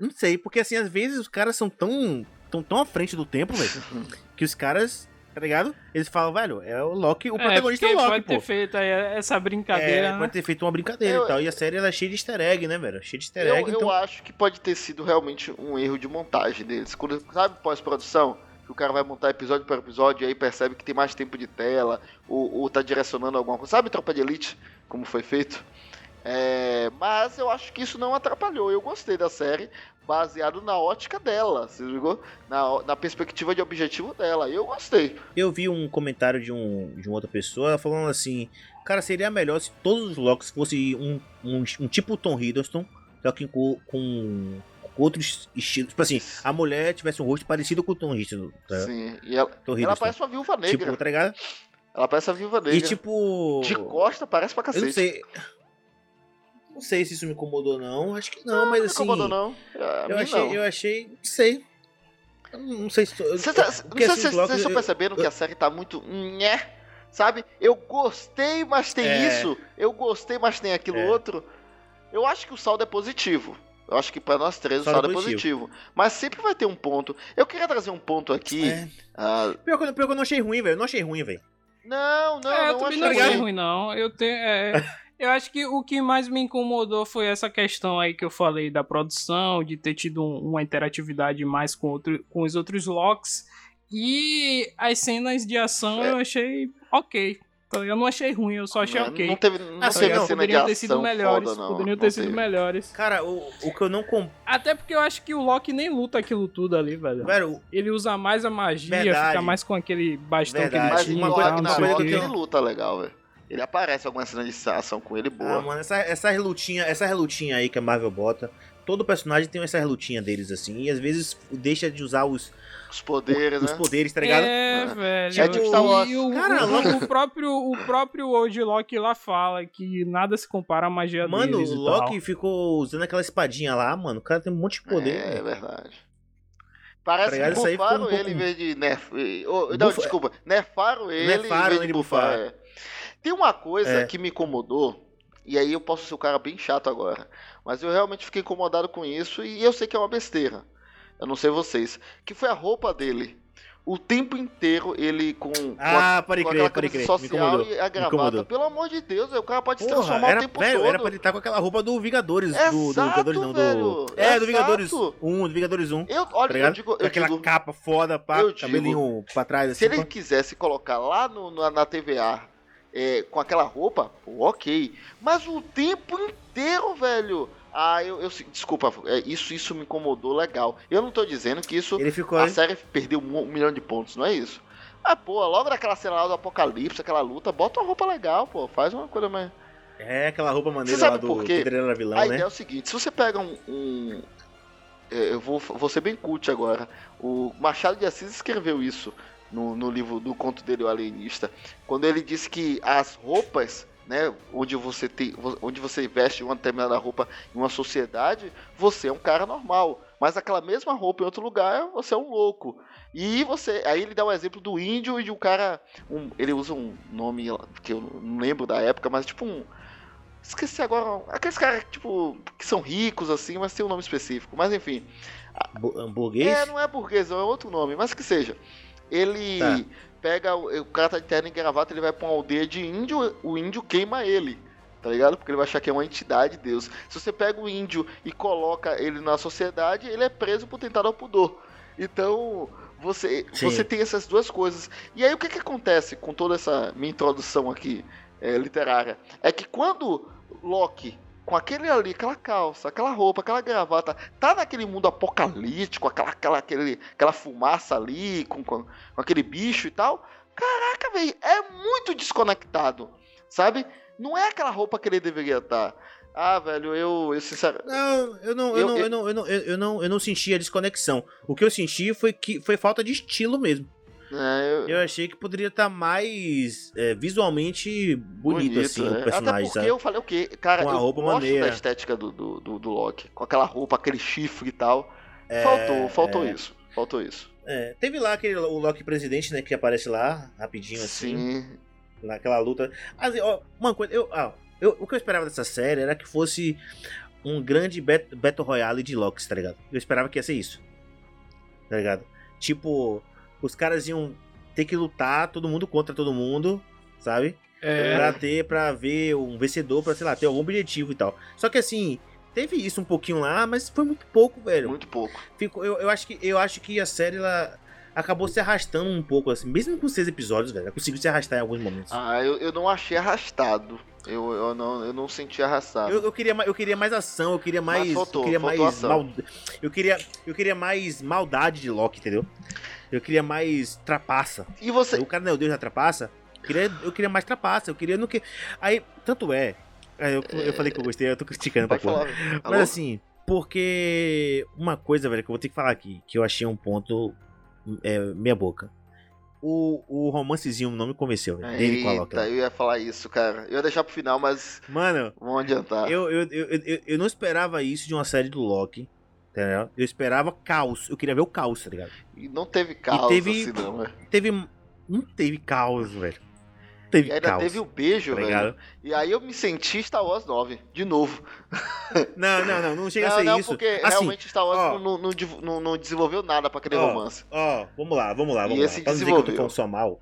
Não sei, porque assim, às vezes os caras são tão. tão, tão à frente do tempo, velho. que os caras, tá ligado? Eles falam, velho, é o Loki, o protagonista é, o Loki, pode pô. ter feito aí essa brincadeira, É, né? pode ter feito uma brincadeira Eu- e tal. E a série ela é cheia de easter egg, né, velho? Cheia de easter Eu, egg, eu então. acho que pode ter sido realmente um erro de montagem deles. Quando, sabe pós-produção? Que o cara vai montar episódio por episódio e aí percebe que tem mais tempo de tela, ou, ou tá direcionando alguma coisa. Sabe Tropa de Elite? Como foi feito? É, mas eu acho que isso não atrapalhou. Eu gostei da série, baseado na ótica dela, você ligou? Na, na perspectiva de objetivo dela. Eu gostei. Eu vi um comentário de, um, de uma outra pessoa falando assim: Cara, seria melhor se todos os Locks fossem um, um, um tipo Tom Hiddleston, só que com, com, outros estilos. Tipo assim, a mulher tivesse um rosto parecido com o Tom Hiddleston. Tá? Sim. E ela, Tom ela Hiddleston. parece uma viúva negra. Tipo, tá ligado? Ela parece a viúva negra. E tipo. De costa parece pra Eu cacete. não sei. Não sei se isso me incomodou, não. Acho que não, Não, mas não me assim. incomodou, não. A Eu achei, não. eu achei. Não sei. Eu Não sei se. eu- Cê tá- não sei assim, se os vocês estão eu- percebendo que a série tá muito. Nhé, sabe? Eu gostei, mas tem É. isso. Eu gostei, mas tem aquilo É. outro. Eu acho que o saldo é positivo. Eu acho que pra nós três o Saldo é é positivo. Mas sempre vai ter um ponto. Eu queria trazer um ponto aqui. É. ah, Pior, que, eu- pior que eu não achei ruim, velho. Eu não achei ruim, velho. não, não, é, eu não achei não achei ruim. ruim, não. Eu tenho. é, eu acho que o que mais me incomodou foi essa questão aí que eu falei da produção, de ter tido um- uma interatividade mais com, outro, com os outros locks. E as cenas de ação É. eu achei ok. Então, Eu não achei ruim, eu só achei Não, ok. não teve, não Assim, teve não, cena de poderiam ter ação sido melhores. foda, não. poderiam Não ter sido teve. melhores. Cara, o, o que eu não comp... Até porque eu acho que o Loki nem luta aquilo tudo ali, velho. Velho, Ele usa mais a magia, Verdade. fica mais com aquele bastão Verdade. que Mas ele tinha. uma no coisa- tal, uma coisa o que quê. eu ele luta legal, velho. Ele aparece alguma cena de ação com ele boa. Ah, mano, essa, essas lutinhas essa relutinha aí que a Marvel bota, todo personagem tem essa relutinha deles, assim, e às vezes deixa de usar os, Os poderes, os né? poderes, tá ligado? É, É. velho. É tipo Star Wars. E o, Cara, o- o próprio, o próprio Old Loki lá fala que nada se compara à magia Mano, deles o e Loki tal. ficou usando aquela espadinha lá, mano. O cara tem um monte de poder. É, é verdade. Parece Tá ligado? que bufaram um ele em vez de nerf... oh, Não, Bufa- desculpa. Nerfaram ele Nerfaram em vez ele de bufar. é. Tem uma coisa É. que me incomodou, e aí eu posso ser o cara bem chato agora, mas eu realmente fiquei incomodado com isso, e eu sei que é uma besteira. Eu não sei vocês. Que foi a roupa dele. O tempo inteiro ele com, com a- Ah, pode com crer, aquela pode crer. Social e a gravata. Pelo amor de Deus, o cara pode se Porra, transformar era, o tempo velho, todo. era pra ele estar com aquela roupa do Vingadores. do, do Exato, Vingadores não, do. É, do exato. Vingadores 1, do Vingadores 1. Eu, Tá olha, eu ligado? digo, eu aquela digo, capa foda, pá, eu digo- cabelinho pra trás, Se assim. ele pá. quisesse colocar lá no, na, na TVA é, com aquela roupa, pô, ok. Mas o tempo inteiro, velho. Ah, eu, eu desculpa, é, isso isso me incomodou legal. Eu não tô dizendo que isso Ele ficou. a série perdeu um, um milhão de pontos, não é isso. Ah, pô, logo naquela cena lá do apocalipse, aquela luta, bota uma roupa legal, pô, faz uma coisa mais. É aquela roupa maneira lá do era vilão, a né? ideia é o seguinte, se você pega um. um- é, eu vou, vou ser bem cult agora. O Machado de Assis escreveu isso no, no livro do conto dele, O Alienista. Quando ele disse que as roupas, né, onde você tem. onde você veste uma determinada roupa em uma sociedade, você é um cara normal. Mas aquela mesma roupa em outro lugar, você é um louco. E você. Aí ele dá o exemplo do índio e de um cara. um- ele usa um nome que eu não lembro da época, mas tipo um. Esqueci agora. Aqueles caras, tipo, que são ricos, assim, mas tem um nome específico. Mas enfim. Bu- Hamburguês? É, não é burguês, é outro nome, mas que seja. Ele Tá. pega. O cara tá de terno e gravata, ele vai pra uma aldeia de índio, o índio queima ele. Tá ligado? Porque ele vai achar que é uma entidade de Deus. Se você pega o índio e coloca ele na sociedade, ele é preso por tentar ao pudor. Então, você, Sim. você tem essas duas coisas. E aí o que, que acontece com toda essa minha introdução aqui é, literária? É que quando Loki, com aquele ali, aquela calça, aquela roupa, aquela gravata, tá naquele mundo apocalíptico, aquela, aquela, aquele, aquela fumaça ali, com, com, com aquele bicho e tal, caraca, velho, é muito desconectado, sabe? Não é aquela roupa que ele deveria estar. Ah, velho, eu, eu sinceramente. Não, eu não, eu, Eu- não, eu- eu, não, eu, não, eu, eu não, eu não senti a desconexão. O que eu senti foi que foi falta de estilo mesmo. É, eu- Eu achei que poderia estar mais é, visualmente bonito, assim, né? o personagem, Até porque sabe? eu falei o quê? Cara, Com eu roupa gosto maneira. da estética do, do, do, do Loki. Com aquela roupa, aquele chifre e tal. É, faltou, faltou é. isso. Faltou isso. É, teve lá aquele, o Loki presidente, né, que aparece lá, rapidinho assim, Sim. naquela luta. Assim, ó, uma coisa, eu, ah, eu- o que eu esperava dessa série era que fosse um grande Battle Royale de Loki, tá ligado? Eu esperava que ia ser isso. Tá ligado? Tipo, os caras iam ter que lutar todo mundo contra todo mundo, sabe? É, Pra ter, pra ver um vencedor, pra, sei lá, ter algum objetivo e tal. Só que assim, teve isso um pouquinho lá, mas foi muito pouco, velho. Muito pouco. Ficou, eu, eu, acho que, eu acho que a série, ela acabou se arrastando um pouco, assim. Mesmo com seis episódios, velho. Ela conseguiu se arrastar em alguns momentos. Ah, eu, eu não achei arrastado. Eu, eu, não, eu não senti arrastado. Eu, eu, queria, eu queria mais ação, eu queria mais. faltou, eu queria faltou mais ação. mal- eu, queria, eu queria mais maldade de Loki, entendeu? Eu queria mais trapaça. E você. O cara não é o deus da trapaça. Eu queria, eu queria mais trapaça. Eu queria no que. Aí, tanto é. Eu, eu falei que eu gostei, eu tô criticando pra porra. velho. Mas assim, porque uma coisa, velho, que eu vou ter que falar aqui, que eu achei um ponto é, meia boca. O, o romancezinho não me convenceu, velho. Dele com a Loki. Eu ia falar isso, cara. Eu ia deixar pro final, mas Mano, vamos adiantar. eu, eu, eu, eu, eu não esperava isso de uma série do Loki. Entendeu? Eu esperava caos. Eu queria ver o caos, tá ligado? E não teve caos teve- assim, não, velho. Teve. Não teve caos, velho. Teve E ainda caos. teve o beijo, tá velho. E aí eu me senti Star Wars 9, de novo. Não, não, não, não chega não, a ser não, isso. porque Assim, realmente Star Wars ó. não, não, não, desenvolveu nada pra aquele Ó, romance. Ó, vamos lá, vamos lá, E vamos lá. esse Pra não dizer que eu tô falando só mal.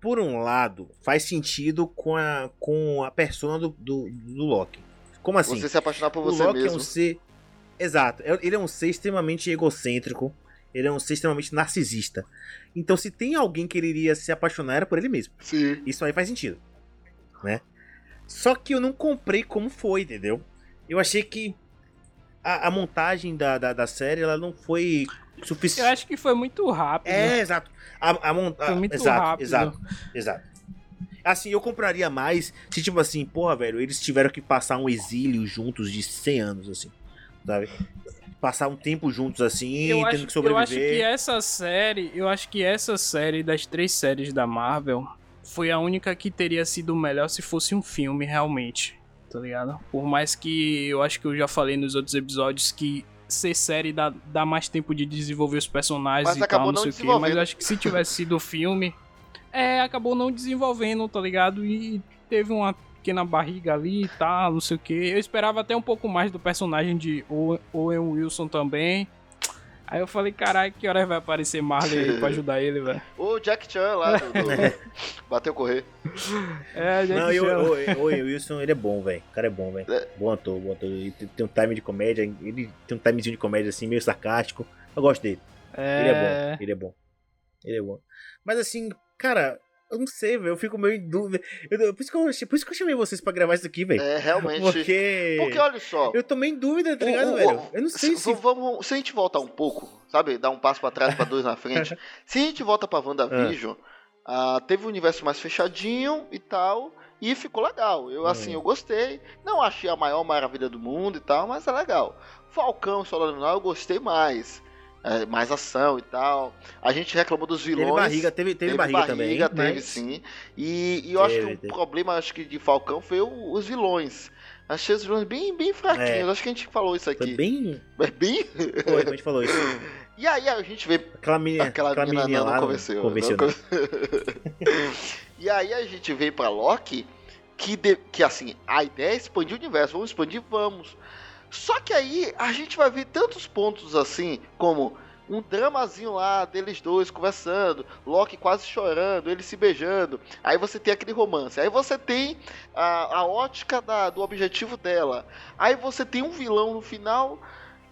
Por um lado, faz sentido com a, com a persona do, do, do Loki. Como assim? você se apaixonar por o você Loki é mesmo. um ser. Exato. é- Ele é um ser extremamente egocêntrico. Ele é um ser extremamente narcisista. Então, se tem alguém que ele iria se apaixonar, era por ele mesmo. Sim. Isso aí faz sentido. Né? Só que eu não comprei como foi, entendeu? Eu achei que a, a montagem da, da, da série ela não foi eu suficiente. acho que foi muito rápido. É, exato. A, a mon- Foi muito exato, rápido. Exato, exato. Assim, eu compraria mais se, tipo assim, porra, velho, eles tiveram que passar um exílio juntos de 100 anos, assim, sabe? Passar um tempo juntos, assim, eu, tendo acho, que eu sobreviver. acho que essa série, eu acho que essa série das três séries da Marvel foi a única que teria sido melhor se fosse um filme realmente, tá ligado? Por mais que eu acho que eu já falei nos outros episódios que ser série dá, dá mais tempo de desenvolver os personagens Mas e tal, não não sei o quê, mas eu acho que se tivesse sido filme, é, acabou não desenvolvendo, tá ligado? E teve uma pequena barriga ali e tal, não sei o que. Eu esperava até um pouco mais do personagem de Owen Wilson também. Aí eu falei, caralho, que hora vai aparecer Marley aí pra ajudar ele, velho? O Jack Chan lá do, do- Bateu correr. É, Jack Não, eu, Chan. o, o Wilson, ele é bom, velho. O cara é bom, velho. É. Bom ator, bom ator. Ele tem, tem um time de comédia, ele tem um timezinho de comédia, assim, meio sarcástico. Eu gosto dele. Ele é bom, ele é bom. Ele é bom. Mas assim, cara, Eu não sei, velho. Eu fico meio em dúvida. Eu, por, isso que eu, por isso que eu chamei vocês pra gravar isso aqui, velho. É, realmente. Porque. Porque olha só. Eu tô meio em dúvida, tá ligado, o- o- velho? Eu não sei se, se. Vamos, se a gente voltar um pouco, sabe? Dar um passo pra trás, pra dois na frente. se a gente volta pra WandaVision, ah, teve um universo mais fechadinho e tal. E ficou legal. Eu, assim, Hum. eu gostei. Não achei a maior maravilha do mundo e tal, mas é legal. Falcão e Soldado Invernal eu gostei mais. É, mais ação e tal. A gente reclamou dos vilões. Teve barriga, teve, teve, barriga, também. teve mas- sim. E, e eu acho Teve, que o teve. problema acho que de Falcão foi o- os vilões. Achei os vilões bem, bem fraquinhos. É. Acho que a gente falou isso Foi aqui. bem. Mas bem. Foi, a gente falou isso. E aí a gente vê Aquela menina, aquela, aquela menina não, lá. não convenceu. convenceu, não conven- e aí a gente vem pra Loki que, de- que assim, a ideia é expandir o universo. Vamos expandir, vamos. Só que aí a gente vai ver tantos pontos assim, como um dramazinho lá deles dois conversando, Loki quase chorando, eles se beijando. Aí você tem aquele romance. Aí você tem a, a ótica da- do objetivo dela. Aí você tem um vilão no final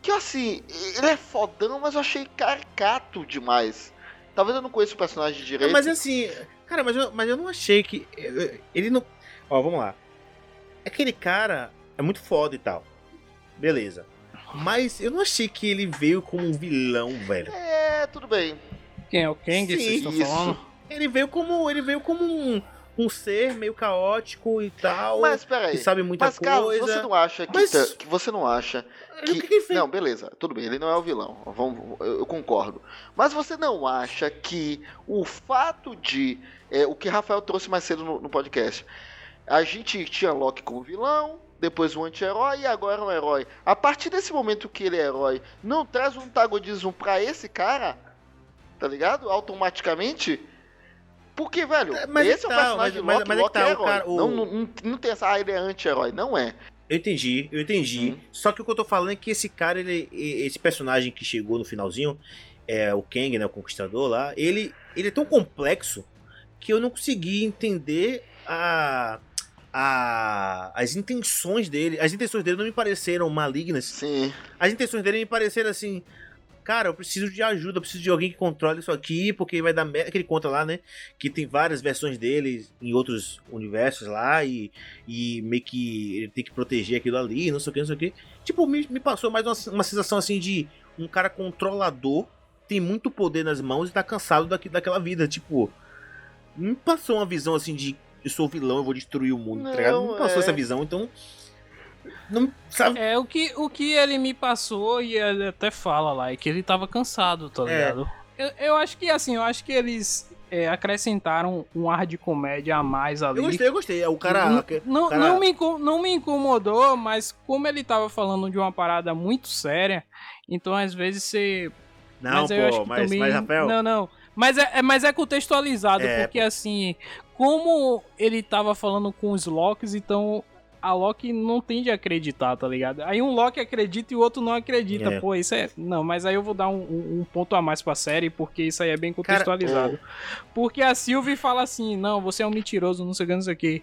que assim, ele é fodão, mas eu achei caricato demais. Talvez eu não conheça o personagem direito. Mas assim, cara, mas eu, mas eu não achei que. eh, Ele não. Ó, vamos lá. Aquele cara é muito foda e tal. Beleza. Mas eu não achei que ele veio como um vilão, velho. É, tudo bem. Quem é o Kang? Sim, Vocês estão isso. falando? Ele veio como. Ele veio como um, um ser meio caótico e tal. Mas peraí. que sabe muita Mas, Carlos, coisa. você não acha que, Mas- que você não acha que... que que ele fez? Não, beleza, tudo bem, ele não é o vilão. Vamos, eu, eu concordo. Mas você não acha que o fato de. é, o que Rafael trouxe mais cedo no, no podcast. A gente tinha Loki como vilão, depois um anti-herói e agora um herói. A partir desse momento que ele é herói, não traz um antagonismo pra esse cara? Tá ligado? Automaticamente? Porque, velho, É, mas esse é o tá, personagem mas- Loki, mas é que Loki tá, é o herói. cara- o- Não, não, não, tem essa, ah, ele é anti-herói. Não é. Eu entendi, eu entendi. Hum. Só que o que eu tô falando é que esse cara, ele, esse personagem que chegou no finalzinho, é o Kang, né, o Conquistador lá, ele, ele é tão complexo que eu não consegui entender a, a, as intenções dele. As intenções dele não me pareceram malignas. Sim. As intenções dele me pareceram assim. Cara, eu preciso de ajuda, eu preciso de alguém que controle isso aqui, porque vai dar merda. Que ele conta lá, né? Que tem várias versões dele em outros universos lá, e, e meio que ele tem que proteger aquilo ali, não sei o que, não sei o que. Tipo, me, me passou mais uma, uma sensação assim de um cara controlador, tem muito poder nas mãos e tá cansado daqui, daquela vida. Tipo, me passou uma visão assim de eu sou vilão, eu vou destruir o mundo, tá ligado? Não Não, passou é. essa visão, então. Não, sabe? É, o que, o que ele me passou, e ele até fala lá, é que ele tava cansado, tá É. ligado? Eu, eu acho que, assim, eu acho que eles é, acrescentaram um ar de comédia a mais ali. Eu gostei, eu gostei. É O cara. não, não, cara- não me, não me incomodou, mas como ele tava falando de uma parada muito séria, então às vezes você. Não, mas eu acho pô, que mas, também. mas Rafael. Não, não. Mas é, é- mas é contextualizado, É, porque assim, como ele tava falando com os Locks, então a Loki não tende a acreditar, tá ligado? Aí um Loki acredita e o outro não acredita. É. Pô, isso é. Não, mas aí eu vou dar um, um- um ponto a mais pra série, porque isso aí é bem Cara, contextualizado. Porque a Sylvie fala assim: não, você é um mentiroso, não sei o que, não sei o que.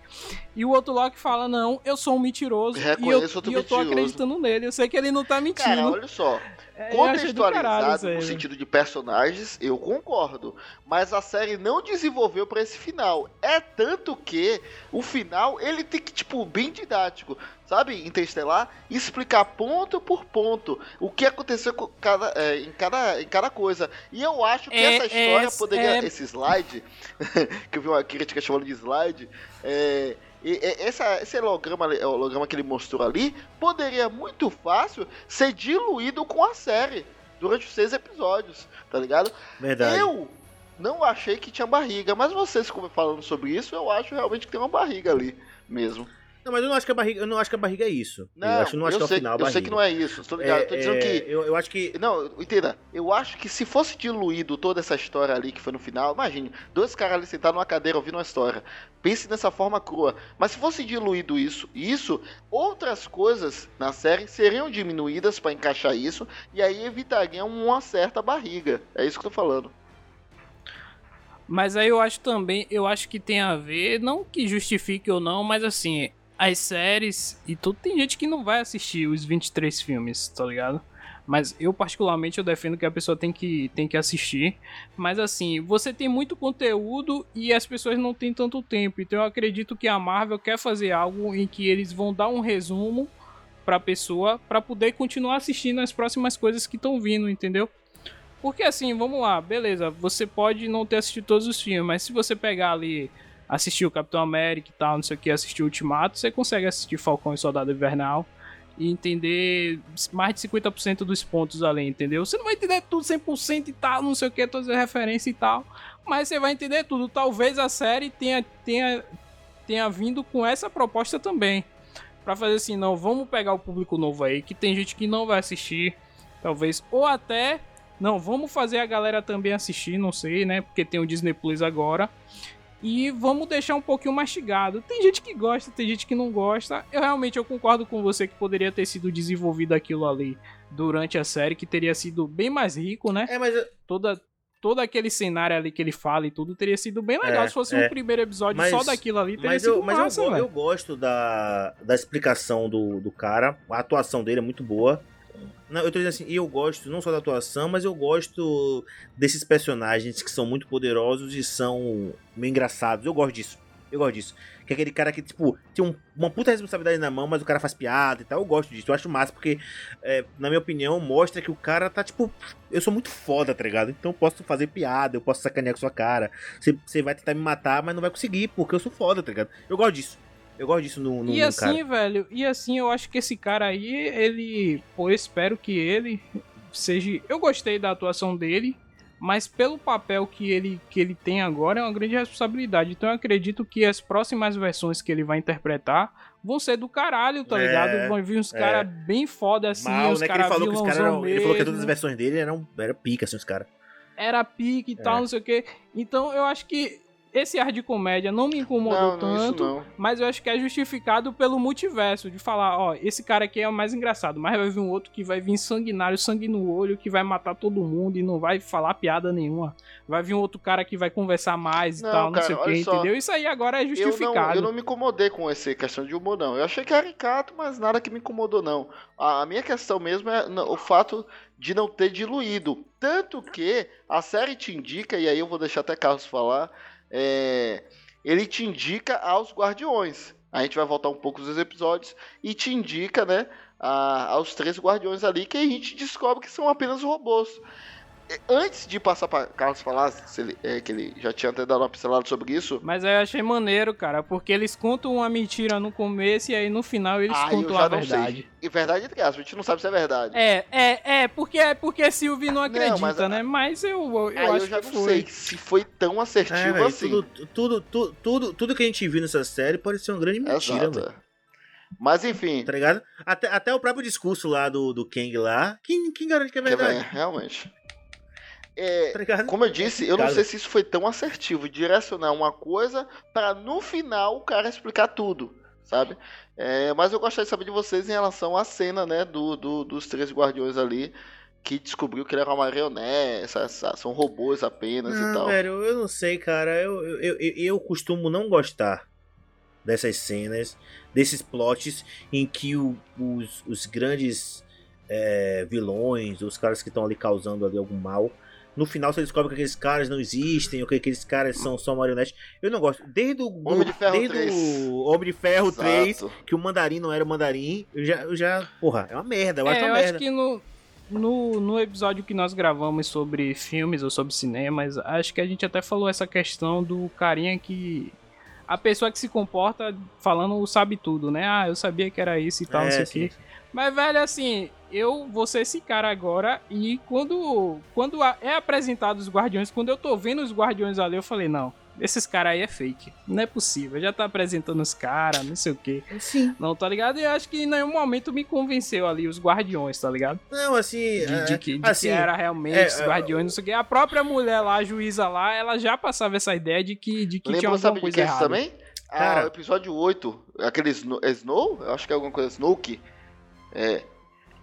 E o outro Loki fala: não, eu sou um mentiroso. e eu, Reconheço e eu tô mentiroso. acreditando nele. Eu sei que ele não tá mentindo. Cara, olha só. É, Contextualizado aí, no sentido de personagens, eu concordo. Mas a série não desenvolveu pra esse final. É tanto que o final ele tem que, tipo, bem didático. Sabe, Interestelar, explicar ponto por ponto o que aconteceu com cada, é, em, cada, em cada coisa. E eu acho que É, essa história é, poderia. é. Esse slide, que eu vi uma crítica chamando de slide, é, e- e- essa, esse holograma, holograma que ele mostrou ali poderia muito fácil ser diluído com a série durante os seis episódios, tá ligado? Verdade. Eu não achei que tinha barriga, mas vocês falando sobre isso, eu acho realmente que tem uma barriga ali mesmo. Não, mas eu não acho que a barriga, eu não acho que a barriga é isso. Não, eu acho, não acho que é o sei, final a eu sei que não é isso, tô ligado. É, tô dizendo é, que Eu, eu acho que. Não, entenda. Eu acho que se fosse diluído toda essa história ali que foi no final, imagine, dois caras ali sentados numa cadeira ouvindo uma história. Pense nessa forma crua. Mas se fosse diluído isso, isso, outras coisas na série seriam diminuídas pra encaixar isso e aí evitariam uma certa barriga. É isso que eu tô falando. Mas aí eu acho também, eu acho que tem a ver, não que justifique ou não, mas assim, as séries e tudo, tem gente que não vai assistir os 23 filmes, tá ligado? Mas eu, particularmente, eu defendo que a pessoa tem que, tem que assistir. Mas assim, você tem muito conteúdo e as pessoas não têm tanto tempo. Então eu acredito que a Marvel quer fazer algo em que eles vão dar um resumo pra pessoa para poder continuar assistindo as próximas coisas que estão vindo, entendeu? Porque assim, vamos lá, beleza, você pode não ter assistido todos os filmes, mas se você pegar ali, assistir o Capitão América e tal, não sei o que, assistir o Ultimato, você consegue assistir Falcão e Soldado Invernal e entender mais de 50% dos pontos ali, entendeu? Você não vai entender tudo 100% e tal, não sei o que, todas as referências e tal, mas você vai entender tudo. Talvez a série tenha, tenha, tenha vindo com essa proposta também. Pra fazer assim, não, vamos pegar o público novo aí, que tem gente que não vai assistir, talvez, ou até, não, vamos fazer a galera também assistir, não sei, né, porque tem o Disney Plus agora, e vamos deixar um pouquinho mastigado. Tem gente que gosta, tem gente que não gosta. Eu realmente eu concordo com você que poderia ter sido desenvolvido aquilo ali durante a série, que teria sido bem mais rico, né? É, mas eu- Toda todo aquele cenário ali que ele fala e tudo teria sido bem legal É, se fosse é. um primeiro episódio Mas- só daquilo ali, teria Mas, sido eu, mas massa, eu, eu gosto da, da explicação do, do cara. A atuação dele é muito boa. Não, eu tô dizendo assim, eu gosto não só da atuação, mas eu gosto desses personagens que são muito poderosos e são meio engraçados. Eu gosto disso. Eu gosto disso. Que é aquele cara que, tipo, tem um- uma puta responsabilidade na mão, mas o cara faz piada e tal. Eu gosto disso. Eu acho massa, porque, é, na minha opinião, mostra que o cara tá, tipo, eu sou muito foda, tá ligado? Então eu posso fazer piada, eu posso sacanear com sua cara. Você, vai tentar me matar, mas não vai conseguir, porque eu sou foda, tá ligado? Eu gosto disso. Eu gosto disso no, no, E assim, cara. velho, e assim eu acho que esse cara aí, ele. Pô, eu espero que ele seja. Eu gostei da atuação dele, mas pelo papel que ele, que ele tem agora é uma grande responsabilidade. Então eu acredito que as próximas versões que ele vai interpretar vão ser do caralho, tá É, ligado? Vão vir uns é. caras bem foda assim, Mal, os né? Que ele falou que os caras eram. Ele falou que todas as versões dele eram era pica, assim, os caras. Era pique e tal, É. não sei o que. Então eu acho que esse ar de comédia não me incomodou Não, não, tanto. não. Mas eu acho que é justificado pelo multiverso, de falar, ó, esse cara aqui é o mais engraçado, mas vai vir um outro que vai vir sanguinário, sangue no olho, que vai matar todo mundo e não vai falar piada nenhuma. Vai vir um outro cara que vai conversar mais e Não, tal, não cara, sei o que, só. entendeu? Isso aí agora é Eu não, justificado. eu não me incomodei com essa questão de humor, não. Eu achei caricato, mas nada que me incomodou, não. A, a minha questão mesmo é o fato de não ter diluído. Tanto que a série te indica, e aí eu vou deixar até Carlos falar, é, ele te indica aos guardiões. A gente vai voltar um pouco dos episódios e te indica, né, a- aos três guardiões ali que a gente descobre que são apenas robôs. É, Antes de passar para Carlos falar, se ele- é, que ele já tinha até dado uma pincelada sobre isso, Mas aí eu achei maneiro, cara, porque eles contam uma mentira no começo e aí no final eles Ah, eu contam já a não verdade. sei. E verdade entre aspas, a gente não sabe se é verdade. É, é, é, porque é porque Sylvie não acredita, mas a- né? Mas eu, eu Aí acho eu já que não foi. sei se foi tão assertivo É, velho, assim. tudo, tudo, tudo, tudo, tudo que a gente viu nessa série pode ser uma grande mentira, velho. Mas enfim, Tá ligado? Até, até o próprio discurso lá do, do Kang lá, quem, quem garante que é que é, verdade? realmente. É, Tá como eu disse, eu não sei se isso foi tão assertivo, direcionar uma coisa para no final o cara explicar tudo, sabe? É, mas eu gostaria de saber de vocês em relação à cena, né, do, do- dos três guardiões ali, que descobriu que ele era uma marionete, são robôs apenas e tal. velho, eu não sei, cara. Eu, eu, eu, eu- eu costumo não gostar dessas cenas, desses plots em que o- os, os grandes é, vilões, os caras que estão ali causando ali algum mal, no final você descobre que aqueles caras não existem, ou que aqueles caras são só marionetes. Eu não gosto. Desde o Homem de Ferro desde 3. o Homem de Ferro Exato. 3, que o mandarim não era o mandarim, eu já, eu já. Porra, é uma merda. Eu acho É, uma eu merda. acho que no, no, no episódio que nós gravamos sobre filmes ou sobre cinemas, acho que a gente até falou essa questão do carinha que. A pessoa que se comporta falando sabe tudo, né? Ah, eu sabia que era isso e tal, não sei É, o quê. Mas, velho, assim, eu vou ser esse cara agora e quando, quando é apresentado os guardiões, quando eu tô vendo os guardiões ali, eu falei, não, esses caras aí é fake. Não é possível. Já tá apresentando os caras, não sei o quê. Sim. Não, tá ligado? E eu acho que em nenhum momento me convenceu ali os guardiões, tá ligado? Não, assim. De, é, de que, de assim, que era realmente é, os é, guardiões, não sei o quê. A própria mulher lá, a juíza lá, ela já passava essa ideia de que, de que tinha alguma coisa é isso errada. também? Ah, Cara. o episódio 8, aquele Snow, é Snow? Eu acho que é alguma coisa, Snoke. É.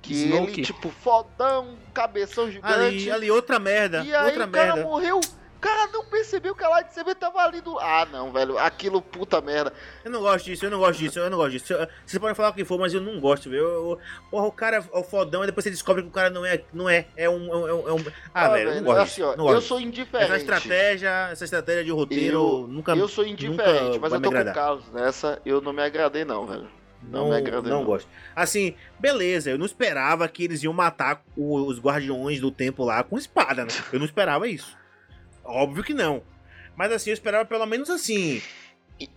Que Snoke. ele, tipo, fodão, cabeção gigante. ali, ali, outra merda. e aí outra o cara merda. morreu O cara não percebeu que a lightsaber tava ali do. Ah, não, velho. Aquilo, puta merda. Eu não gosto disso, eu não gosto disso, eu não gosto disso. Você pode falar o que for, mas eu não gosto, velho. Eu- Porra, o cara é o fodão e depois você descobre que o cara não é. Não é. É um. É um, é um- Ah, velho, eu não gosto assim, ó, não gosto eu sou indiferente. Essa estratégia, essa estratégia de roteiro Eu- nunca. Eu sou indiferente, mas eu tô com o. Carlos nessa. Eu não me agradei, não, velho. Não me agradei, não não. gosto. Assim, beleza, eu não esperava que eles iam matar os guardiões do tempo lá com espada, né? Eu não esperava isso. Óbvio que não. Mas assim, eu esperava pelo menos assim.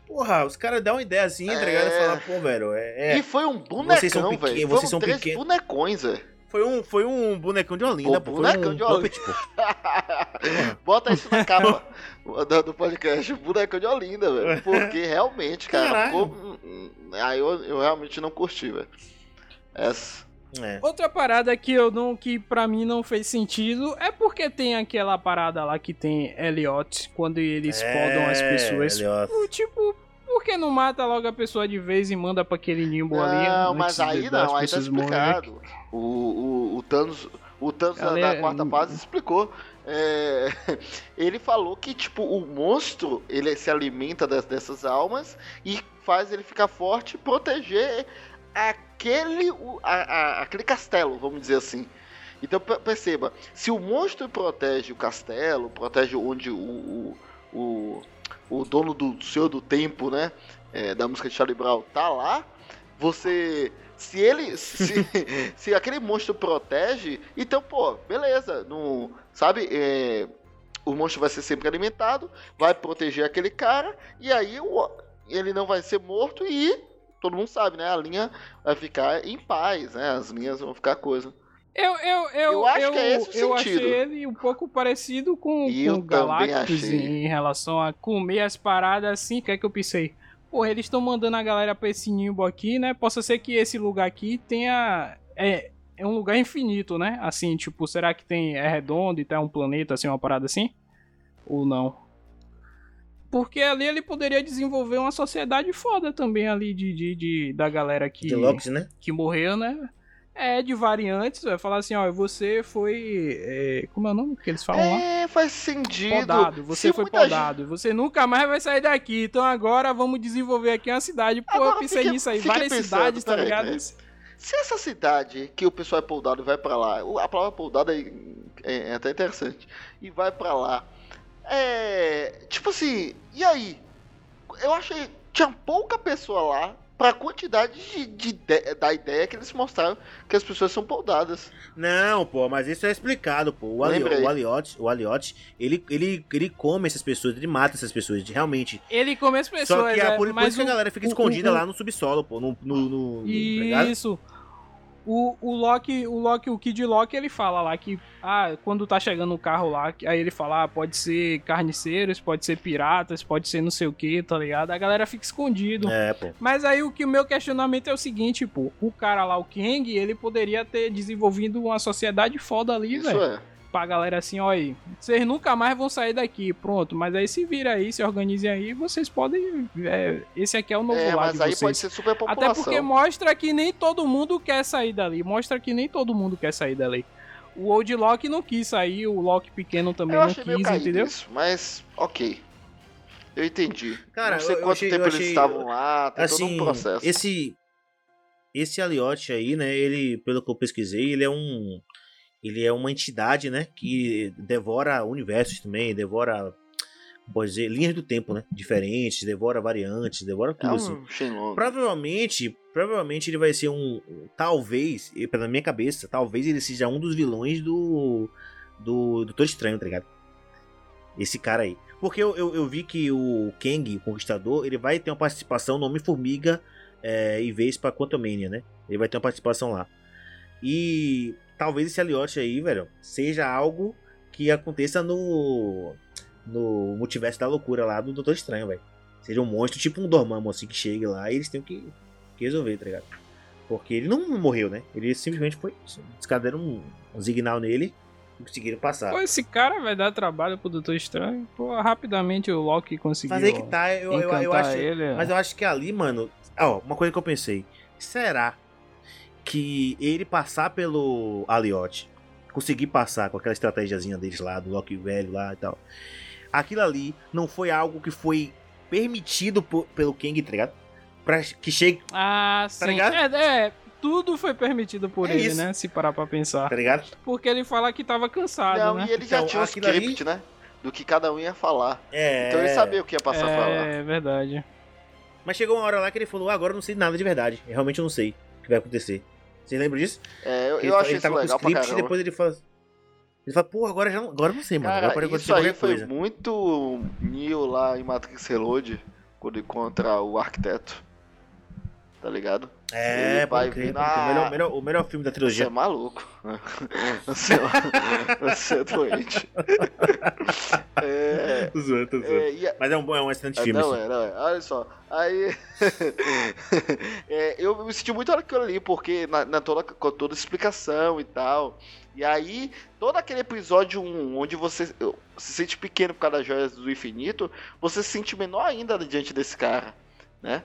Porra, os caras dão uma ideia assim, tá ligado? E É. falar, pô, velho, é. é- E foi um Vocês são bonecão, pequenos, velho. vocês Foram são três pequenos. bonecões, velho. Foi um, foi um bonecão de Olinda, Pô, bonecão foi um de Olinda. Bota isso na capa do, do podcast, bonecão de Olinda, velho. Porque realmente, cara, ficou. Aí eu, eu realmente não curti, velho. Essa. É. Outra parada que eu não, que pra mim não fez sentido é porque tem aquela parada lá que tem Elliot quando eles podam as pessoas. É, Elliot. O Tipo, por que não mata logo a pessoa de vez e manda pra aquele nimbo ali? Não, mas aí não, aí tá explicado. O, o, o Thanos, o Thanos da- da Galera, quarta fase explicou. É, ele falou que, tipo, o monstro, ele se alimenta das- dessas almas e faz ele ficar forte e proteger aquele, a- a- aquele castelo, vamos dizer assim. Então pe- perceba, se o monstro protege o castelo, protege onde o, o, o, o dono do Senhor do Tempo, né? é, da música de Charlie Brown tá lá, você. Se ele. Se, se aquele monstro protege, então, pô, beleza. Não, sabe? é, o monstro vai ser sempre alimentado, vai proteger aquele cara, e aí o- ele não vai ser morto e. Todo mundo sabe, né? A linha vai ficar em paz, né? As linhas vão ficar coisa. Eu, eu, eu, Eu acho que é esse o eu sentido. achei ele um pouco parecido com, com eu o Galactus achei. em relação a comer as paradas assim. O que é que eu pensei? Porra, eles estão mandando a galera pra esse nimbo aqui, né? Possa ser que esse lugar aqui tenha. É, é um lugar infinito, né? Assim, tipo, será que tem é redondo e tá um planeta, assim, uma parada assim? Ou não? Porque ali ele poderia desenvolver uma sociedade foda também ali de, de, de- da galera que né? que morreu, né? É, de variantes, vai falar assim, ó, você foi. é, como é o nome que eles falam lá? É, faz sentido. Podado, você Se foi podado, você nunca mais vai sair daqui. Então agora vamos desenvolver aqui uma cidade. Pô, Agora eu pensei fique- nisso aí, várias pensando, cidades, tá ligado? peraí. Se essa cidade que o pessoal é poldado e vai pra lá, a palavra poldado é, é- é até interessante, e vai pra lá, é. Tipo assim, e aí? Eu achei. Tinha pouca pessoa lá pra quantidade de, de ide- da ideia que eles mostraram que as pessoas são poldadas. Não, pô, mas isso é explicado, pô. O, Ali, o Aliotti, o Aliotti, ele, ele, ele come essas pessoas, ele mata essas pessoas, realmente. Ele come as pessoas, Só que é é, por, por isso que a galera fica o- escondida o- lá no subsolo, pô. No, no, no- tá ligado? O, o Loki, o Loki, o Kid Loki, ele fala lá que ah, quando tá chegando o carro lá, que- aí ele fala, ah, pode ser carniceiros, pode ser piratas, pode ser não sei o que, tá ligado? A galera fica escondido. É, pô. Mas aí o que o meu questionamento é o seguinte, pô, o cara lá, o Kang, ele poderia ter desenvolvido uma sociedade foda ali, Isso velho. é. Pra galera assim, ó aí, vocês nunca mais vão sair daqui, pronto. Mas aí se vira aí, se organizem aí, vocês podem. é, esse aqui é o novo É, lado mas de aí vocês. pode ser super Até população. porque mostra que nem todo mundo quer sair dali. Mostra que nem todo mundo quer sair dali. O Old Loki não quis sair, o Loki pequeno também Eu não achei meio quis, caído entendeu? isso, mas ok. Eu entendi. Cara, não sei eu- eu quanto achei- tempo eu eles achei- estavam lá, tem todo Assim, um processo. esse esse Aliotti aí, né, ele, pelo que eu pesquisei, ele é um ele é uma entidade, né, que devora universos também, devora pode dizer, linhas do tempo, né, diferentes, devora variantes, devora É tudo assim. um Shenlong. Provavelmente, provavelmente ele vai ser um, talvez, pela minha cabeça, talvez ele seja um dos vilões do do Doutor Estranho, tá ligado? Esse cara aí. Porque eu, eu, eu vi que o Kang, o Conquistador, ele vai ter uma participação no Homem-Formiga é, e Vespa Quantumania, né? Ele vai ter uma participação lá. E talvez esse Aliotti aí, velho, seja algo que aconteça no no multiverso da loucura lá do Doutor Estranho, velho. Seja um monstro, tipo um Dormammu, assim, que chegue lá e eles têm que, que resolver, tá ligado? Porque ele não morreu, né? Ele simplesmente foi. Descaderam um, um signal nele e conseguiram passar. Pô, esse cara vai dar trabalho pro Doutor Estranho. Pô, rapidamente o Loki conseguiu. Mas aí que tá, eu, eu, eu acho. ele. Mas eu acho que ali, mano. Ó, uma coisa que eu pensei. Será que ele passar pelo Aliotti, conseguir passar com aquela estratégiazinha deles lá, do Loki velho lá e tal, aquilo ali não foi algo que foi permitido por, pelo Kang, tá ligado? Pra que chegue, Ah, sim. ligado? é, é, tudo foi permitido por É ele, isso. né? Se parar pra pensar. tá ligado? Porque ele fala que tava cansado, Não, né? e ele já Então, tinha um aquilo ali- script, né? Do que cada um ia falar. É. Então ele sabia o que ia passar a falar. É verdade. Mas chegou uma hora lá que ele falou: ah, agora eu não sei nada de verdade. Eu realmente não sei o que vai acontecer. Vocês lembram disso? É, eu, eu achei ele tava com legal script e depois ele fala. Ele fala, pô, agora, já não, agora não sei, mano. Cara, agora isso aí qualquer foi coisa. muito Neo lá em Matrix Reload, quando encontra o arquiteto. Tá ligado? É, ele vai crer, na- O melhor, melhor- o melhor filme da Você é trilogia. maluco. Você é, você é doente. É, Tô zoando, tô zoando. é, a- Mas é um, bom- é um excelente Ah, filme. não assim. é, não é. Olha só. Aí. é, eu me senti muito aquilo ali, porque na, na toda, com toda a explicação e tal. E aí, todo aquele episódio 1, onde você se sente pequeno por causa das joias do infinito, você se sente menor ainda diante desse cara, né?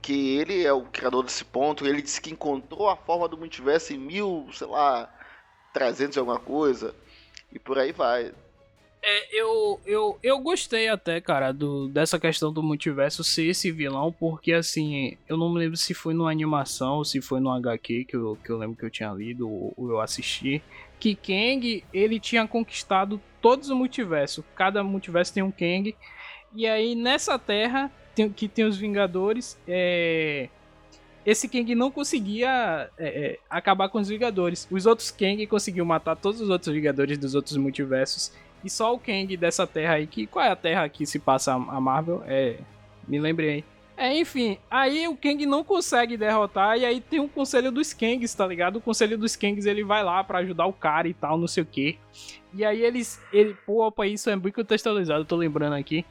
Que ele é o criador desse ponto, ele disse que encontrou a forma do multiverso em mil, sei lá, 300 e alguma coisa, e por aí vai. É, eu, eu, eu gostei até, cara, do, dessa questão do multiverso ser esse vilão, porque assim, eu não me lembro se foi numa animação ou se foi no HQ que eu, que eu lembro que eu tinha lido ou, ou eu assisti, que Kang, ele tinha conquistado todos os multiversos, cada multiverso tem um Kang, e aí nessa terra tem, que tem os Vingadores, é, esse Kang não conseguia é, é, acabar com os Vingadores, os outros Kang conseguiu matar todos os outros Vingadores dos outros multiversos, e só o Kang dessa terra aí, que qual é a terra que se passa a Marvel? É. Me lembrei. É, enfim, aí o Kang não consegue derrotar, e aí tem o conselho dos Kangs, tá ligado? O conselho dos Kangs ele vai lá pra ajudar o cara e tal, não sei o que. E aí eles. Ele, pô, opa, isso é muito contextualizado, tô lembrando aqui.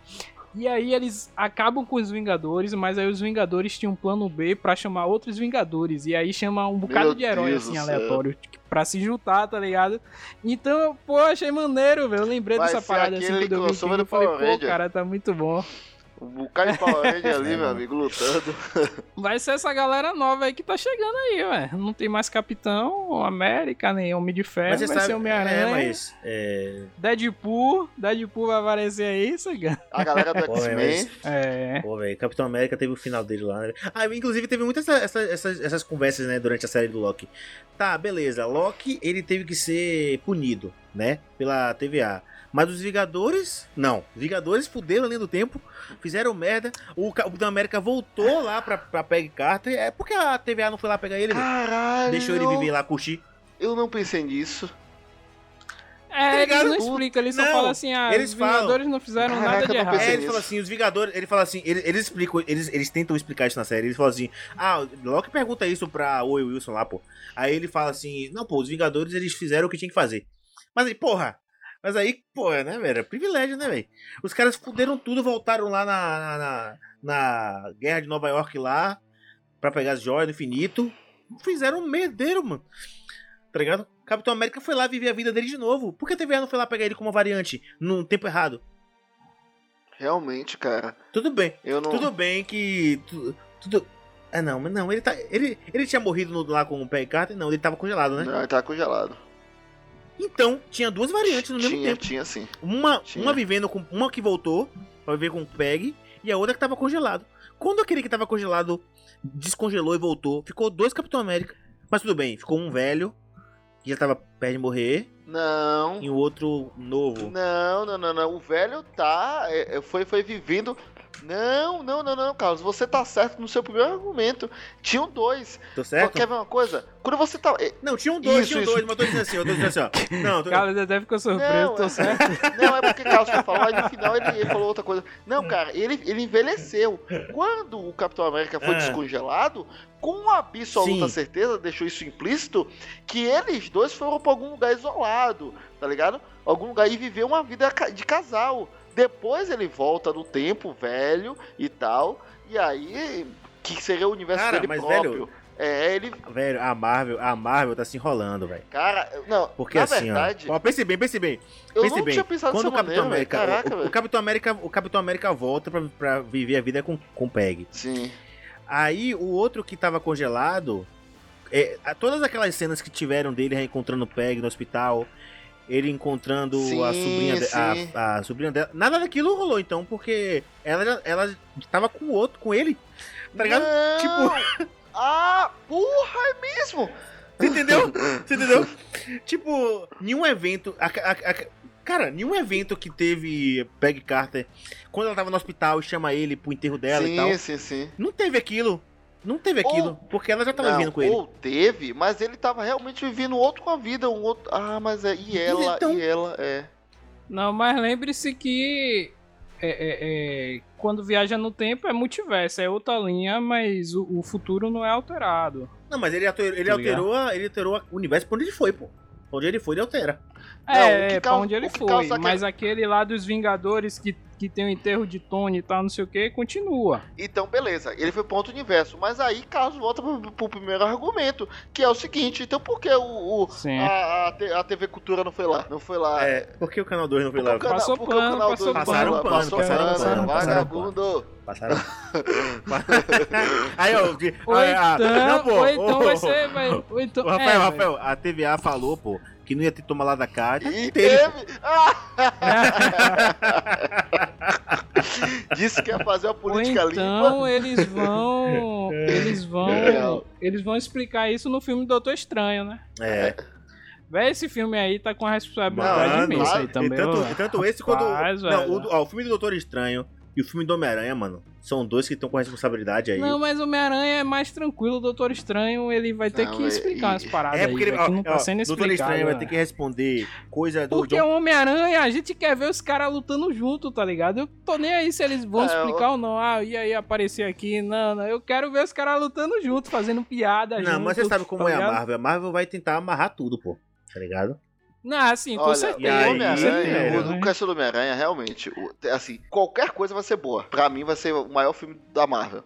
E aí eles acabam com os Vingadores, mas aí os Vingadores tinham um plano B pra chamar outros Vingadores. E aí chama um bocado Meu de herói, Deus assim, do aleatório, pra se juntar, tá ligado? Então, pô, achei maneiro, velho. Eu lembrei Vai dessa parada assim quando eu vi eu do falei, pô, cara, tá muito bom. O bocado de Power Ranger ali, É, meu amigo, lutando. Vai ser essa galera nova aí que tá chegando aí, velho. Não tem mais Capitão América, nem Homem de Ferro, Mas vai sabe. ser É, Homem-Aranha. mas. É. Deadpool, Deadpool vai aparecer aí, Sagan. A galera do X-Men. mas- É. Pô, velho, Capitão América teve o final dele lá, né? Ah, inclusive teve muitas essa, essa- essas, essas conversas, né, durante a série do Loki. Tá, beleza, Loki, ele teve que ser punido, né, pela TVA. Mas os Vingadores, não. Os Vingadores fuderam além do tempo, fizeram merda. O Capitão América voltou lá pra, pra Peg Carter. É porque a TVA não foi lá pegar ele, velho. Caralho. Deixou ele viver lá, curtir. Eu não pensei nisso. É, ligado? ele não explica, ele só Não, fala assim, ah, eles os falam. Vingadores não fizeram Caraca, nada de errado. É, ele nisso. fala assim, os Vingadores, ele fala assim, eles, eles explicam, eles, eles tentam explicar isso na série, eles falam assim, ah, Loki pergunta isso pra Owen Wilson lá, pô. Aí ele fala assim, não, pô, os Vingadores eles fizeram o que tinha que fazer. Mas aí, porra, mas aí, pô, né, velho, é privilégio, né, velho? Os caras fuderam tudo, voltaram lá na, na, na, na Guerra de Nova York lá, pra pegar as joias do infinito, fizeram um merdeiro, mano. Tá ligado? Capitão América foi lá viver a vida dele de novo. Por que a TVA não foi lá pegar ele como variante no tempo errado? Realmente, cara. Tudo bem. Eu não. Tudo bem que. tu- Tudo. Ah, não, mas não, ele tá. Ele, ele tinha morrido no- lá com o Peg Carter? Não, ele tava congelado, né? Não, ele tá congelado. Então, tinha duas variantes no mesmo Tinha, tempo. tinha sim. Uma, tinha. uma vivendo com. Uma que voltou pra viver com o Peg e a outra que tava congelado. Quando aquele que tava congelado descongelou e voltou, ficou dois Capitão América. Mas tudo bem, ficou um velho, que já tava perto de morrer, Não. e o outro novo. Não, não, não, não. O velho tá. é, é, foi, foi vivendo. Não, não, não, não, Carlos. Você tá certo no seu primeiro argumento. Tinham dois. Tô certo? Quer ver uma coisa? Quando você tá. é, Não, tinham dois, Isso, tinham isso. dois, mas eu tô dizendo assim, eu tô dizendo assim, ó. Não, tô... Carlos até ficou surpreso, Não, tô é- certo. Não, é porque Carlos que falou, aí no final ele, ele falou outra coisa. Não, cara, ele, ele envelheceu. Quando o Capitão América foi Ah. descongelado, com absoluta Sim. certeza, deixou isso implícito, que eles dois foram pra algum lugar isolado, tá ligado? Algum lugar e viver uma vida de casal. Depois ele volta no tempo, velho e tal, e aí, que seria o universo Cara, dele próprio. velho, É, ele. Velho, a Marvel, a Marvel tá se enrolando, velho. Cara, não, Porque na assim, verdade, ó. ó. Pense bem, pense bem. eu pense não bem. tinha pensado Quando o Capitão maneira. América. Caraca, o, o. Capitão América, o Capitão América volta pra, pra viver a vida com, com o Peg. Sim. Aí o outro que tava congelado. é, todas aquelas cenas que tiveram dele reencontrando o Peg no hospital. Ele encontrando Sim, a, sobrinha de- sim. a, a sobrinha dela. Nada daquilo rolou, então, porque ela, ela tava com o outro, com ele. Tá ligado? Não! Ah, porra, é mesmo? Você entendeu? Você entendeu? tipo, nenhum evento. a- a- cara, nenhum evento que teve Peg Carter quando ela tava no hospital e chama ele pro enterro dela e tal. sim, sim, sim. Não teve aquilo. Não teve aquilo. Ou- porque ela já tava Não, vivendo com ele. Ou teve, mas ele tava realmente vivendo outro com a vida, um outro. Ah, mas é. E ela, Então- e ela, é. Não, mas lembre-se que é, é, é, quando viaja no tempo é multiverso, é outra linha, mas o, o futuro não é alterado. Não, mas ele alterou, ele Tá alterou, a- ele alterou o universo pra onde ele foi, pô. Pra onde ele foi, ele altera. Não, É, o que pra onde ele o que foi. Mas aquele lá dos Vingadores que, que tem o enterro de Tony e tal, não sei o que, continua. Então, beleza, ele foi pro outro universo. Mas aí, caso volta pro, pro primeiro argumento, que é o seguinte: então por que o, o- Sim. a, a, a TV Cultura não foi lá? Não foi lá. É, por que o canal 2 não foi lá? cana- Passou porque o pano, canal passou não foi pano, lá? passaram Passou pano, pano, passaram vagabundo. Passaram. Aí, ó. Ou ah, ah, então, não, pô, ou então ô, vai ser. Vai, ou então, Rafael, é, Rafael, a TVA falou, pô, que não ia ter toma lá da cá. E Teve. teve. Disse que ia fazer uma Ou política então limpa. eles vão. Eles vão. Real. Eles vão explicar isso no filme Doutor Estranho, né? É. Véi, esse filme aí tá com a responsabilidade Mano, imensa aí e E também. tanto, ó. e tanto esse quanto. Não, o, ó, o filme do Doutor Estranho e o filme do Homem-Aranha, mano, são dois que estão com a responsabilidade aí. Não, mas o Homem-Aranha é mais tranquilo, o Doutor Estranho ele vai ter Não, que é- explicar e- as paradas é aí, porque ele, velho, ó, não tá ó, sendo Doutor explicado. Estranho vai né? ter que responder coisa do Porque John- o Homem-Aranha, a gente quer ver os caras lutando junto, tá ligado? Eu tô nem aí se eles vão É, explicar ou não. Ah, e aí aparecer aqui? Não, não. Eu quero ver os caras lutando junto, fazendo piada Não, junto. mas você sabe como tá é a? Marvel. A Marvel vai tentar amarrar tudo, pô. Tá ligado? Não, assim, com Olha, certeza. e aí, com Homem-Aranha, o, né? o do Homem-Aranha, realmente, o- assim, qualquer coisa vai ser boa. Pra mim, vai ser o maior filme da Marvel.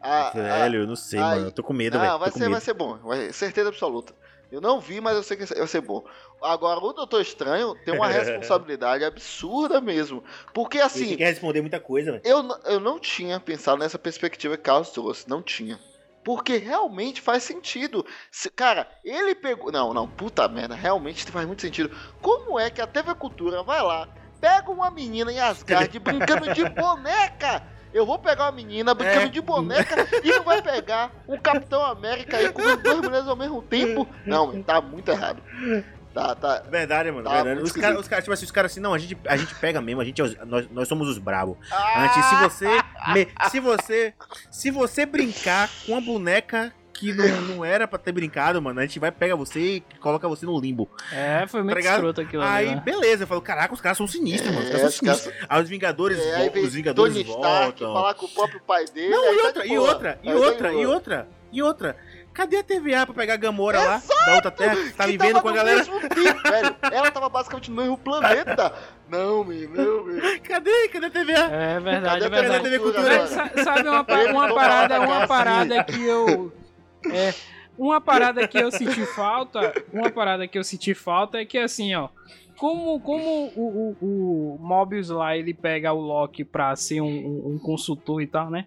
A- a- Velho, eu não sei, mano. Eu tô com medo, Não, velho. vai Tô com ser, vai medo. ser bom. Vai, certeza absoluta. Eu não vi, mas eu sei que vai ser bom. Agora, o Doutor Estranho tem uma responsabilidade absurda mesmo. Porque, Ele assim, tem que responder muita coisa, velho. eu, eu não tinha pensado nessa perspectiva que Carlos trouxe. Não tinha. Porque realmente faz sentido. Se- cara, ele pegou. Não, não, puta merda. Realmente faz muito sentido. Como é que a TV Cultura vai lá, pega uma menina em Asgard brincando de boneca? Eu vou pegar uma menina brincando É. de boneca e não vai pegar o Capitão América aí comendo duas mulheres ao mesmo tempo? Não, tá muito errado. Tá, tá. Verdade, mano. Tá verdade. Os caras, os caras, tipo assim, os caras assim, não, a gente, a gente pega mesmo, a gente é nós, nós somos os bravos. Antes, se você. me- se você. Se você brincar com uma boneca que não, não era pra ter brincado, mano, a gente vai, pega você e coloca você no limbo. É, foi muito Tá escroto aquilo ali, Aí, né? beleza, eu falo, caraca, os caras são sinistros, mano. Os É, caras os são caras- sinistros. Aí os Vingadores, É, aí os Vingadores Tony Stark voltam. falar com o próprio pai dele. Não, e tá outra, de e outra, e tá de outra, e outra, e outra. Cadê a TVA pra pegar a Gamora lá, da outra terra, que tá Que vivendo com a galera? mesmo tempo, velho. Ela tava basicamente no mesmo planeta. Não, meu, meu, meu. Cadê? Cadê a TVA? É verdade, é Cadê a verdade. TV Cultura Sabe- Sabe uma, uma parada, uma parada que eu. É, uma parada que eu senti falta. Uma parada que eu senti falta é que assim, ó. Como, como o, o, o Mobius lá ele pega o Loki pra ser um, um- um consultor e tal, né?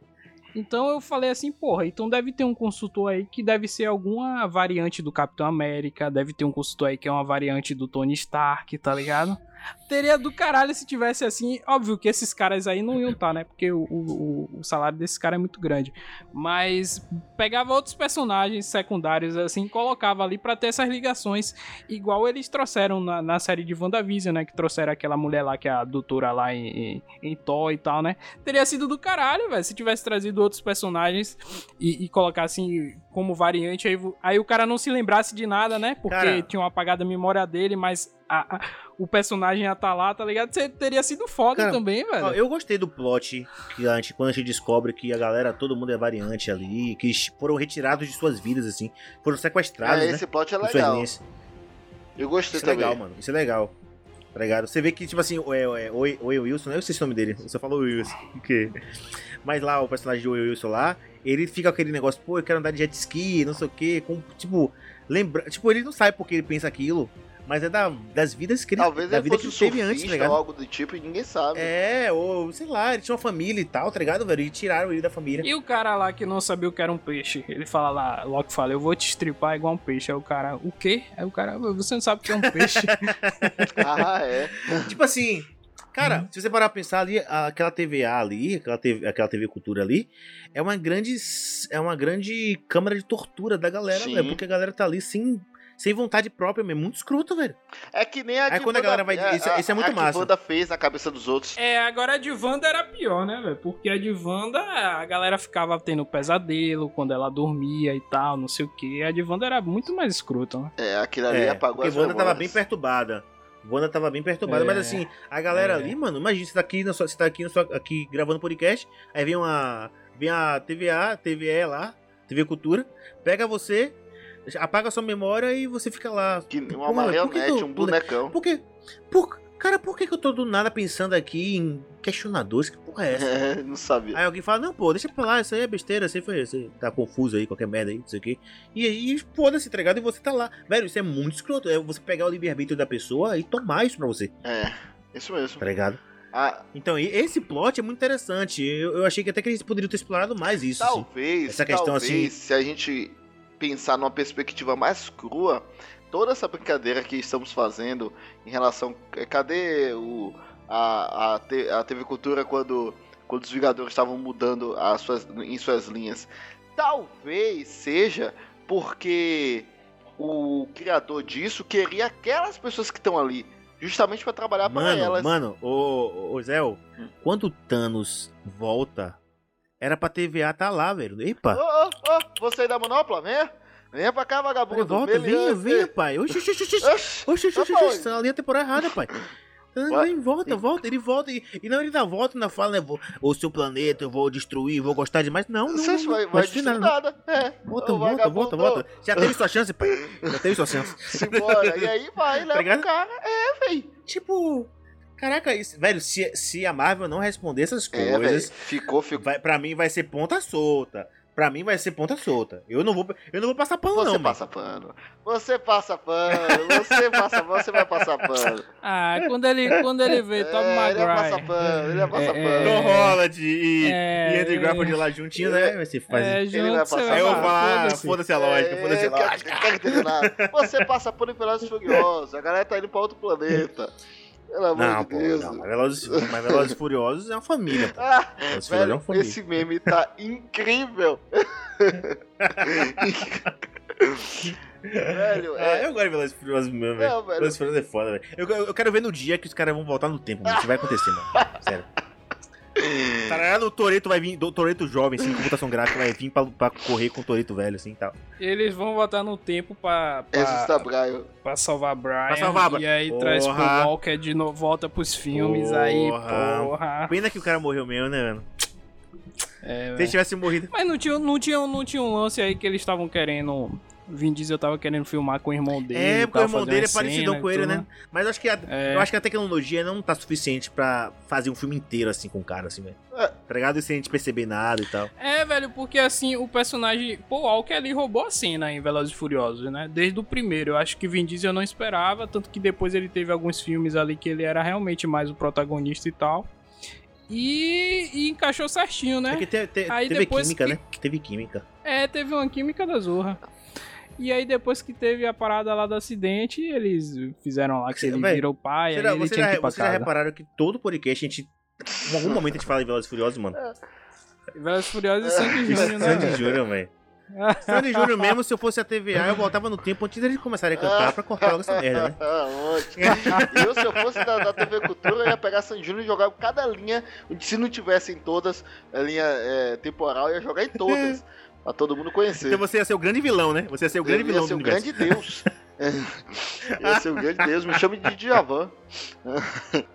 Então eu falei assim, porra, então deve ter um consultor aí que deve ser alguma variante do Capitão América, deve ter um consultor aí que é uma variante do Tony Stark, tá ligado? Teria do caralho se tivesse assim. Óbvio que esses caras aí não iam estar, né? Porque o, o, o salário desses caras é muito grande. Mas pegava outros personagens secundários assim colocava ali pra ter essas ligações. Igual eles trouxeram na, na série de WandaVision, né? Que trouxeram aquela mulher lá que é a doutora lá em, em, em Thor e tal, né? Teria sido do caralho, velho. Se tivesse trazido outros personagens e, e colocasse como variante, aí, aí o cara não se lembrasse de nada, né? Porque Cara. tinha apagado a memória dele, mas a- a- o personagem ia estar lá, tá ligado? Você teria sido foda Cara, também, velho. Ó, eu gostei do plot que a gente, quando a gente descobre que a galera, todo mundo é variante ali, que foram retirados de suas vidas, assim, foram sequestrados, É, né? esse plot é legal. Eu gostei Isso é também. legal, mano. Isso é legal. Tá ligado? Você vê que, tipo assim, o, é, é, o, o Wilson, eu sei se é o nome dele, você falou Wilson. Que... Mas lá, o personagem de Wilson lá, ele fica com aquele negócio, pô, eu quero andar de jet ski, não sei o quê, com, tipo, lembra... Tipo, ele não sabe porque ele pensa aquilo, mas é da, das vidas que ele, Talvez da ele vida que ele teve antes, tá ligado? ou algo do tipo e ninguém sabe. É, ou sei lá, ele tinha uma família e tal, tá ligado, velho? E tiraram ele da família. E o cara lá que não sabia o que era um peixe, ele fala lá, Loki fala, eu vou te estripar igual um peixe. Aí o cara, o quê? Aí o cara, você não sabe o que é um peixe. Ah, é. Tipo assim, cara, Uhum. se você parar pra pensar ali, aquela TVA ali, aquela TV, aquela TV Cultura ali, é uma grande é uma grande câmara de tortura da galera, velho, porque a galera tá ali sem sem vontade própria mesmo, muito escroto, velho. É que nem a Aí quando a Wanda- galera vai- é, isso- isso é muito a massa. Wanda fez na cabeça dos outros. é, agora a de Wanda era pior, né, velho? Porque a de Wanda, a galera ficava tendo pesadelo quando ela dormia e tal, não sei o que. A de Wanda era muito mais escrota, né? É, aquilo ali É, apagou porque as Wanda tava bem perturbada. Wanda tava bem perturbada, É. mas assim, a galera É. ali, mano, imagina, você tá aqui, na sua, você tá aqui, na sua, aqui gravando podcast, aí vem uma. Vem a TVA, TVE lá, TV Cultura, pega você, apaga sua memória e você fica lá. Que uma que marionete, que eu- um bonecão. Por quê? Por, cara, por que, que eu tô do nada pensando aqui em questionadores? Que porra é essa? É, não sabia. Aí alguém fala, não, pô, deixa pra lá, isso aí é besteira, você foi, você tá confuso aí, qualquer merda aí, não sei o quê. E aí, foda-se, tá ligado? E você tá lá. Velho, isso é muito escroto. É você pegar o livre-arbítrio da pessoa e tomar isso pra você, É, isso mesmo. tá ligado? Ah, Então, esse plot é muito interessante. Eu, eu achei que até que eles poderiam ter explorado mais isso. assim. talvez, Essa questão, talvez, assim- se a gente pensar numa perspectiva mais crua, toda essa brincadeira que estamos fazendo em relação. Cadê o, a, a, T- a TV Cultura quando, quando os Vingadores estavam mudando as suas, em suas linhas? Talvez seja porque o criador disso queria aquelas pessoas que estão ali. Justamente para trabalhar para elas. mano, ô, ô Zé, Hum. quando o Thanos volta, era pra TVA tá lá, velho. Epa! Ô, ô, ô, você aí da Manopla, venha. Venha pra cá, vagabundo. volta, venha, venha, pai. Oxi, oxi, oxi, oxi. Oxi, Oxi, oxi, oxi, Tá essa linha temporal errada, pai. Ué? Vem, volta, volta, ele volta. E, e não, ele ainda volta e ainda fala, né? O seu planeta, eu vou destruir, vou gostar demais. Não, não, Você não, não, vai, não vai destruir nada. nada. É. Volta, volta, volta, volta. Já teve sua chance, pai. Já teve sua chance. Simbora. E aí vai, leva o cara. É, véi. Tipo, caraca, isso, velho, se, se a Marvel não responder essas É, coisas, Ficou, ficou. vai, pra mim vai ser ponta solta. Pra mim vai ser ponta solta. Eu não vou, eu não vou passar pano, Você não, passa pano. Você passa pano. Você passa pano. Você vai passar pano. Ah, quando ele, quando ele vê Tom É, ele vai passar pano. Ele vai passar É, mano. é. Tom pano. Holland e, É, e Andrew Garfield lá juntinho, né? Vai ser faz É, junto, vai você passar. Aí eu vou Ah, falar, foda-se. a lógica, foda-se a É, lógica. quer- quer entender nada. Você passa pano em Velozes Furiosos. A galera tá indo pra outro planeta. Pelo Não, de pô, Deus. não. Mas Velozes, mas Velozes e Furiosos é uma família. Ah, Furiosos é uma velho, família. esse meme tá incrível. velho, Ah, é. eu gosto de Velozes Furiosos mesmo, velho. Velho. Velozes Furiosos é foda, velho. Eu, eu quero ver no dia que os caras vão voltar no tempo, mano. Isso vai acontecer, mano. Sério. Tá ligado? O Toreto vai vir, o Toreto jovem, assim, com computação gráfica, vai vir pra, pra correr com o Toreto velho, assim e tal. Eles vão voltar no tempo pra, pra, tá Brian. pra salvar Brian. Pra salvar Brian. E aí traz pro Porra. Walker de novo, volta pros filmes aí, Porra. porra. Pena que o cara morreu mesmo, né, mano? É, Se ele tivesse morrido. Mas não tinha, não, tinha, não tinha um lance aí que eles estavam querendo. Vin Diesel tava querendo filmar com o irmão dele. É, porque o irmão dele é e com ele, tudo. né? Mas eu acho que a, É. eu acho que a tecnologia não tá suficiente pra fazer um filme inteiro assim com o cara, assim, velho. É. Tá ligado? E sem a gente perceber nada e tal. É, velho, porque assim, o personagem. Pô, o Walker ali roubou a cena em Velozes e Furiosos, né? Desde o primeiro. Eu acho que Vin Diesel não esperava, tanto que depois ele teve alguns filmes ali que ele era realmente mais o protagonista e tal. E, e encaixou certinho, né? Porque te, te- Aí teve depois química, que- né? Teve química. É, teve uma química da zorra. E aí, depois que teve a parada lá do acidente, eles fizeram lá que ele véi, virou pai, já, ele você tinha já- que ir pra vocês já casa. repararam que todo podcast a gente. Em algum momento a gente fala de Velozes e Furiosos, mano. Velozes e Furiosos e Sandy Júnior, né? Sandy? Júnior, velho. Sandy Júnior mesmo, se eu fosse a TVA, eu voltava no tempo antes deles começarem a cantar pra cortar logo essa merda, né? Ah, eu, se eu fosse da, da TV Cultura, eu ia pegar San Júnior e jogar cada linha. Se não tivesse em todas a linha é, temporal, eu ia jogar em todas. Pra todo mundo conhecer. Então você ia ser o grande vilão, né? Você ia ser o grande eu vilão ia ser do o universo. grande Deus. ia ser o grande Deus. Me chame de Djavan.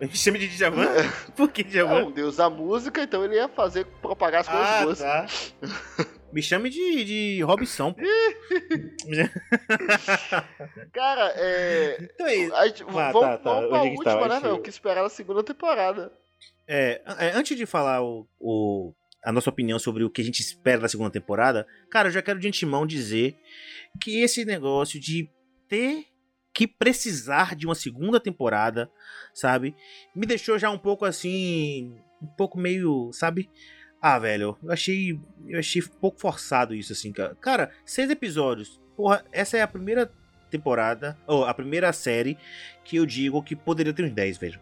Me chame de Djavan? Por que É Djavan? um Deus da música, então ele ia fazer propagar as coisas Ah, boas. tá. Me chame de, de Robson. Cara, é. Então é isso. A gente, Ah, vamos tá, tá. vamos pra é última, tava? né, velho? O que esperar na segunda temporada. É, é, antes de falar o, o- a nossa opinião sobre o que a gente espera da segunda temporada, cara, eu já quero de antemão dizer que esse negócio de ter que precisar de uma segunda temporada, sabe? Me deixou já um pouco assim, um pouco meio, sabe? Ah, velho, eu achei, eu achei um pouco forçado isso assim, cara. Cara, seis episódios. Porra, essa é a primeira temporada, ou a primeira série que eu digo que poderia ter uns 10, velho.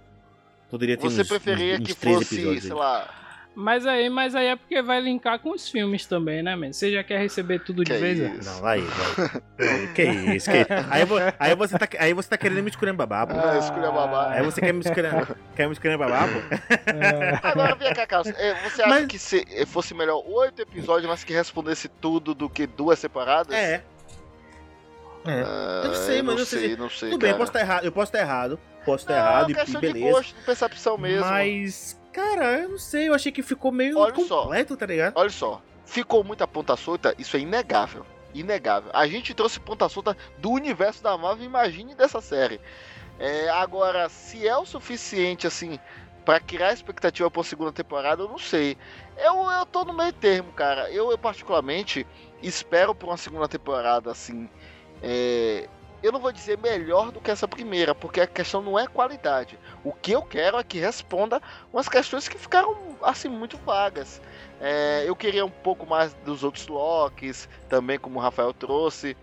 Poderia ter Você uns, preferia uns, uns que três fosse, episódios. sei lá. Mas aí, mas aí é porque vai linkar com os filmes também, né, man? Você já quer receber tudo de Que vez? né? isso? Não, aí, vai. que isso, que aí, vo- aí, você tá, aí você tá querendo me esculhambar, pô. Ah, escolha babá. Aí você quer me esculhambar, quer me esculhambar, pô? É. Agora vem cá, Carlos. é, Você acha Mas- que se eh, fosse melhor oito episódios, mas que respondesse tudo do que duas separadas? É. É. Ah, Eu não sei, eu mano, Não eu sei. sei, não sei. Tudo bem, eu cara. posso estar errado, eu posso estar errado, posso estar Não, errado e- e questão de beleza. gosto, de percepção mesmo. Mas, cara, eu não sei, eu achei que ficou meio Olha só. completo, tá ligado? Olha só, ficou muita ponta solta, isso é inegável. Inegável. A gente trouxe ponta solta do universo da Marvel, imagine dessa série. É, agora, se é o suficiente, assim, pra criar expectativa pra segunda temporada, eu não sei. Eu, eu tô no meio termo, cara. Eu, eu particularmente, espero por uma segunda temporada, assim. é, eu não vou dizer melhor do que essa primeira, porque a questão não é qualidade. O que eu quero é que responda umas questões que ficaram, assim, muito vagas. É, eu queria um pouco mais dos outros Locks, também como o Rafael trouxe.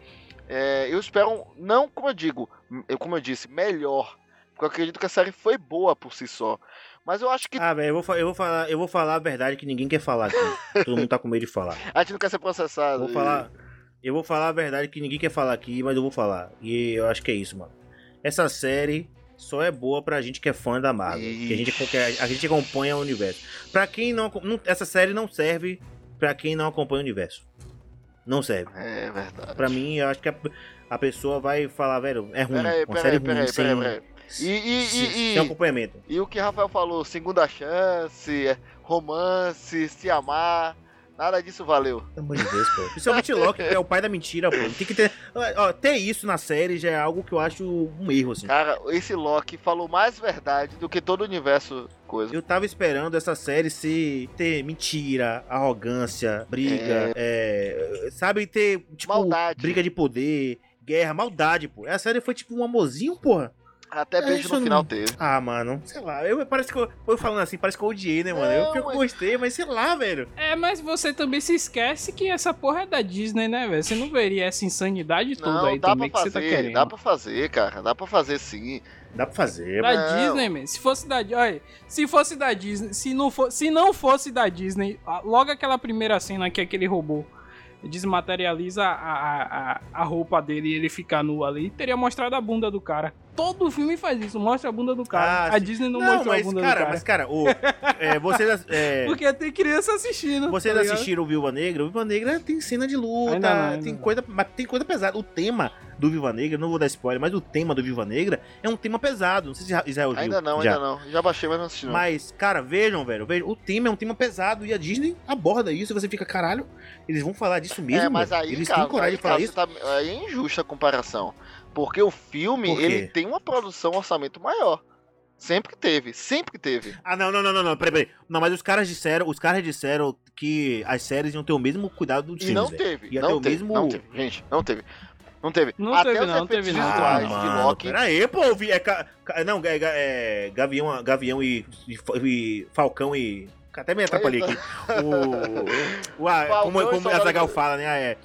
É, eu espero, não como eu digo, eu, como eu disse, melhor. Porque eu acredito que a série foi boa por si só. Mas eu acho que Ah, velho, eu eu, vou falar, eu vou falar a verdade que ninguém quer falar aqui. Todo mundo tá com medo de falar. a gente não quer ser processado. Vou falar. Eu vou falar a verdade que ninguém quer falar aqui, mas eu vou falar. E eu acho que é isso, mano. Essa série só é boa pra gente que é fã da Marvel. Que a gente, que a, gente acompanha o universo. Pra quem não. Essa série não serve pra quem não acompanha o universo. Não serve. É verdade. Pra mim, eu acho que a, a pessoa vai falar, velho, é ruim. Peraí, uma série peraí, ruim, peraí, sem, peraí. E, e, sem, e, sem acompanhamento. e o que Rafael falou, segunda chance, romance, se amar, nada disso valeu. Pelo amor de Deus, pô. Principalmente Loki, que é o pai da mentira, pô. Tem que ter. Ó, ter isso na série já é algo que eu acho um erro, assim. Cara, esse Loki falou mais verdade do que todo o universo coisa. Eu tava esperando essa série ser ter mentira, arrogância, briga, é, sabe, ter, tipo, Maldade. briga de poder, guerra, maldade, pô. A série foi tipo um amorzinho, porra. Até É, beijo no não- final teve. Ah, mano, sei lá, eu, parece que eu, eu falando assim, parece que eu odiei, né, mano? eu, Não, eu mas- gostei, mas sei lá, velho. É, mas você também se esquece que essa porra é da Disney, né, velho? Você não veria essa insanidade toda Não, aí dá pra também que você tá fazer, querendo. dá pra fazer, cara, dá pra fazer sim. Dá pra fazer, Da Não. Disney, man. Se fosse da olha, se fosse da Disney, se não, for, se não fosse da Disney, logo aquela primeira cena que aquele robô desmaterializa a, a, a, a roupa dele e ele fica nu ali, teria mostrado a bunda do cara. Todo filme faz isso, mostra a bunda do cara. Ah, a. Disney não, Não, mostrou mas a bunda cara, do cara. mas cara, o, é, vocês, é, Porque tem criança assistindo. Vocês tá assistiram o Viúva Negra? O Viúva Negra tem cena de luta, Ainda não, ainda tem, não. coisa, mas tem coisa pesada. O tema do Viúva Negra, não vou dar spoiler, mas o tema do Viúva Negra é um tema pesado. Não sei se Israel viu. Ainda não, já. ainda não. Já baixei, mas não assisti não. Mas, cara, vejam, velho, vejam, o tema é um tema pesado e a Disney aborda isso e você fica, caralho, eles vão falar disso mesmo? é, mas aí, eles cara, têm coragem aí, de falar cara, isso? tá, aí é injusta a comparação. Porque o filme, Por ele tem uma produção, um orçamento maior. Sempre que teve, sempre que teve. Ah, não, não, não, não, não, peraí, peraí. Não, mas os caras disseram, os caras disseram que as séries iam ter o mesmo cuidado dos E filmes, não teve, Ia ter não o teve, mesmo- não teve, gente, não teve. Não teve. Não Até teve os não, teve não. visuais Ah, de mano, Loki. pera aí, pô, vi- é, ca- não, é, é Gavião, Gavião e, e, e Falcão e... Até me atrapalhei aqui. O, o, a- como e como a Zagal fala, né? É,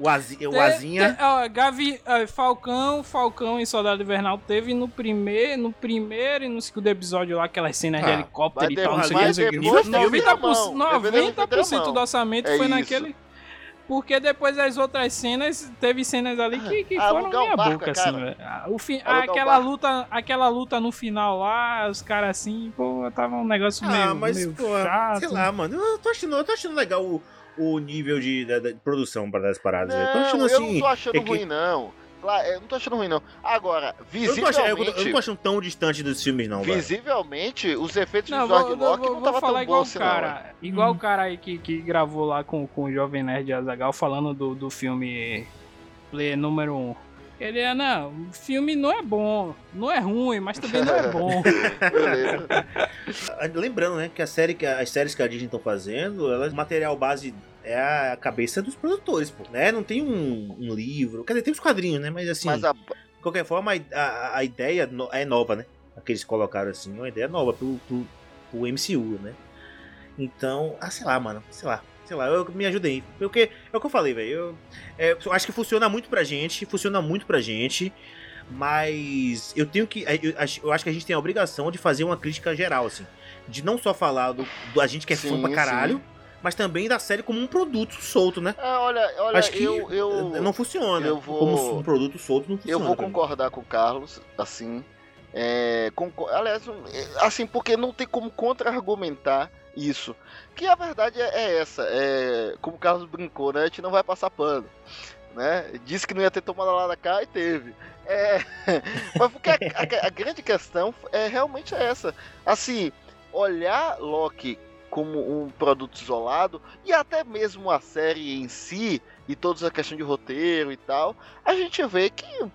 o, Azi, o Te- Azinha... te- ó, Gavi, ó, Falcão, Falcão e Soldado Invernal teve no primeiro, no primeiro e no segundo episódio lá aquelas cenas de Ah, helicóptero vai e tal, não sei o que, não sei o que. depois teve outra 90%, mão, teve outra 90% mão. do orçamento É foi isso. naquele. Porque depois as outras cenas, teve cenas ali que, que Alugar foram barco, boca, cara. assim, velho. Ah, O fim, Alugar um aquela luta, aquela luta no final lá, os caras assim, pô, tava um negócio meio, Ah, mas, meio pô, chato. sei lá, mano, eu tô achando, eu tô achando legal o, o nível de, da- de produção para das paradas. velho. eu tô Não, achando eu assim... não tô achando é que- ruim, não. Eu não tô achando ruim, não. Agora, Eu não, tô achando, eu, visivelmente, eu não tô achando tão distante dos filmes, não, velho. visivelmente, os efeitos Não, de vou, Loki vou, não vou tava falar tão igual bom o assim, não. cara. Igual Hum. o cara aí que, que gravou lá com, com o Jovem Nerd Azagal falando do, do filme Play número 1. Ele é, não, o filme não é bom, não é ruim, mas também não é bom. Lembrando, né, que a série, que as séries que a Disney estão fazendo, elas, o material base é a cabeça dos produtores, pô, né? Não tem um, um livro, quer dizer, tem os quadrinhos, né? Mas assim, Mas a, De qualquer forma, a, a, a ideia no, é nova, né? A que eles colocaram assim, uma ideia nova pro, pro, pro MCU, né? Então, ah, sei lá, mano, sei lá. Sei lá, eu, me ajudei. Porque é o que eu falei, velho. Eu, é, eu acho que funciona muito pra gente, funciona muito pra gente. Mas eu tenho que. Eu, eu, acho que a gente tem a obrigação de fazer uma crítica geral, assim. De não só falar do, do a gente que é sim, fã pra caralho, sim. mas também da série como um produto solto, né? É, olha, olha, acho que eu, eu não funciona. Eu vou, como um produto solto não funciona. Eu vou concordar com o Carlos, assim. É, com, aliás, assim, porque não tem como contra-argumentar isso. Que a verdade é, é, essa. É, como o Carlos brincou, né? A gente não vai passar pano. Né? Disse que não ia ter tomado lá da cá e teve. É, mas porque a, a, a, grande questão é realmente essa. Assim, olhar Loki como um produto isolado e até mesmo a série em si e toda a questão de roteiro e tal, a gente vê que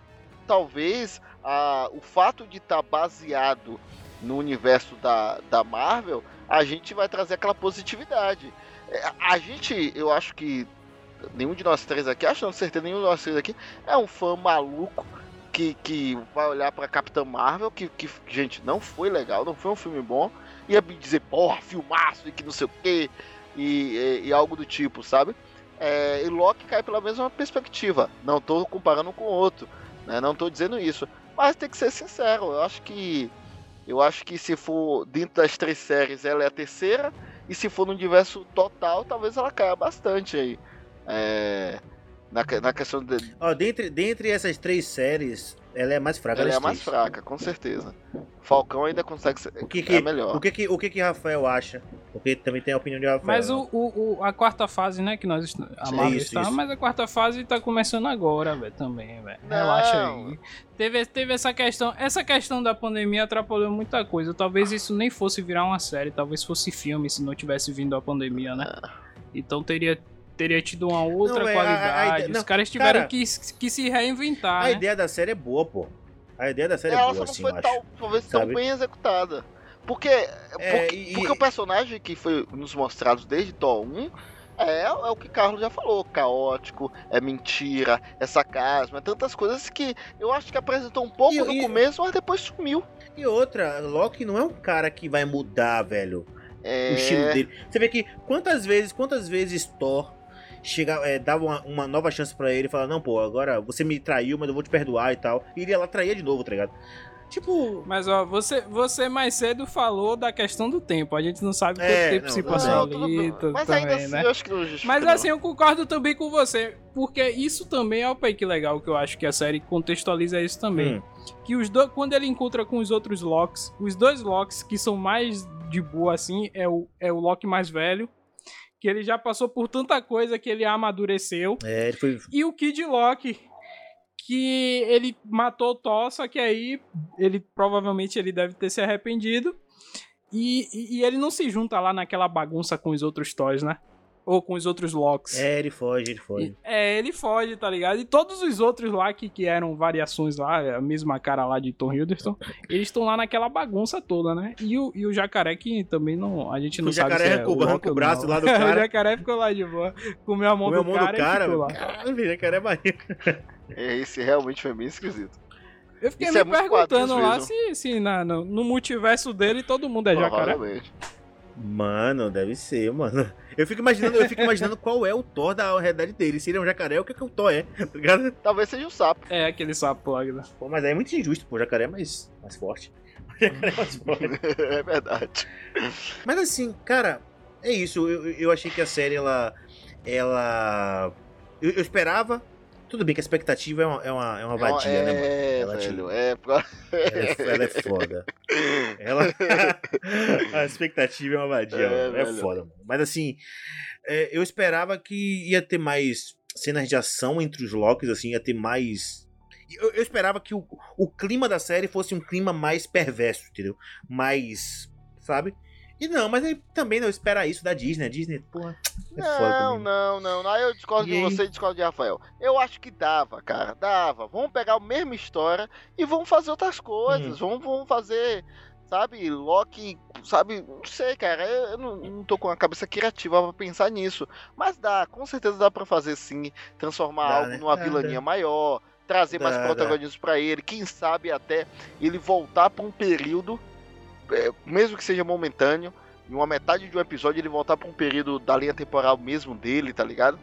talvez a, o fato de estar tá baseado no universo da, da Marvel, a gente vai trazer aquela positividade. É, a gente, eu acho que nenhum de nós três aqui, acho não certeza, nenhum de nós três aqui é um fã maluco que, que vai olhar pra Capitã Marvel, que, que, gente, não foi legal, não foi um filme bom, ia me dizer, porra, filmaço e que não sei o que, e, e, algo do tipo, sabe? É, e Loki cai pela mesma perspectiva. Não tô comparando com o outro, né? Não tô dizendo isso. Mas tem que ser sincero, eu acho que. Eu acho que se for dentro das três séries, ela é a terceira. E se for no universo total, talvez ela caia bastante aí. É na, na questão de. Ó, dentre, dentre essas três séries, ela é mais fraca. Ela é a mais fraca, com certeza. Falcão ainda consegue ser o que que, é melhor. O que que, o que que Rafael acha? Porque também tem a opinião de Rafael. Mas o, o, a quarta fase, né, que nós a Marvel isso, está, isso. mas a quarta fase tá começando agora, velho, também, velho. Relaxa aí. Teve, teve essa questão, essa questão da pandemia atrapalhou muita coisa. Talvez isso nem fosse virar uma série, talvez fosse filme se não tivesse vindo a pandemia, né? É. Então teria teria tido uma outra não, qualidade. A, a ideia, Os não, caras tiveram cara, que, que se reinventar. A né? ideia da série é boa, pô. A ideia da série é, é boa, ela só não foi tal, talvez tão bem executada. Porque, é, porque, e... porque, o personagem que foi nos mostrados desde Thor 1 é, é o que Carlos já falou, caótico, é mentira, é sarcasmo, é tantas coisas que eu acho que apresentou um pouco e, no e... começo, mas depois sumiu. E outra, Loki não é um cara que vai mudar, velho. É... O estilo dele. Você vê que quantas vezes, quantas vezes Thor chega, é, dava uma, uma, nova chance para ele e falar, não, pô, agora você me traiu, mas eu vou te perdoar e tal. E iria lá trair de novo, tá ligado? Tipo. Mas ó, você, você mais cedo falou da questão do tempo. A gente não sabe quanto é, tempo não, se passou ali. Mas também, ainda assim, né? eu acho que não Mas assim, eu concordo também com você. Porque isso também é o que legal que eu acho que a série contextualiza isso também. Hum. Que os dois, quando ele encontra com os outros Locks, os dois Locks que são mais de boa assim, é o, é o Loki mais velho que ele já passou por tanta coisa que ele amadureceu. É, ele foi... E o Kid Loki, que ele matou o Thor, só que aí ele provavelmente ele deve ter se arrependido. E, e, e ele não se junta lá naquela bagunça com os outros Thors, né? Ou com os outros Locks. É, ele foge, ele foge. É, ele foge, tá ligado? E todos os outros lá que, que eram variações lá, a mesma cara lá de Tom Hiddleston, eles estão lá naquela bagunça toda, né? E o, e o jacaré que também não. A gente não o sabe jacaré se é o jacaré o braço lá do cara. o jacaré ficou lá de boa. Comeu a mão, Comeu do, a mão cara do cara. E lá. Caralho, o jacaré é barriga. Esse realmente foi bem esquisito. Eu fiquei Isso me é perguntando lá se, se na, no, no multiverso dele todo mundo é jacaré. Mano, deve ser, mano. Eu fico imaginando, eu fico imaginando qual é o Thor da realidade dele. Se ele é um jacaré, o que, é que o Thor é? Tá ligado? Talvez seja um sapo. É, aquele sapo lá. Né? Pô, mas aí é muito injusto, pô. O jacaré é mais, mais forte. O jacaré é mais forte. é verdade. Mas assim, cara, é isso. Eu, eu achei que a série, ela. Ela. eu, eu esperava tudo bem que a expectativa é uma, é uma, é uma vadia, é, né, mano? Ela, velho, é... ela, é, ela é foda. Ela... a expectativa é uma vadia, é, mano. é foda, mano. Mas assim, é, eu esperava que ia ter mais cenas de ação entre os Locks, assim, ia ter mais. Eu, eu esperava que o, o clima da série fosse um clima mais perverso, entendeu? Mais. Sabe? E não, mas aí também não espera isso da Disney. A Disney, porra. É não, não, não, não. Aí eu discordo e de você e discordo de Rafael. Eu acho que dava, cara. Dava. Vamos pegar a mesma história e vamos fazer outras coisas. Uhum. Vamos, vamos fazer, sabe, Loki, sabe, não sei, cara. Eu, eu não, não, tô com a cabeça criativa pra pensar nisso. Mas dá, com certeza dá pra fazer sim. Transformar dá, algo né? numa vilaninha maior trazer mais Dá, dá. protagonismo pra ele, quem sabe até ele voltar pra um período, é, mesmo que seja momentâneo, em uma metade de um episódio ele voltar pra um período da linha temporal mesmo dele, tá ligado?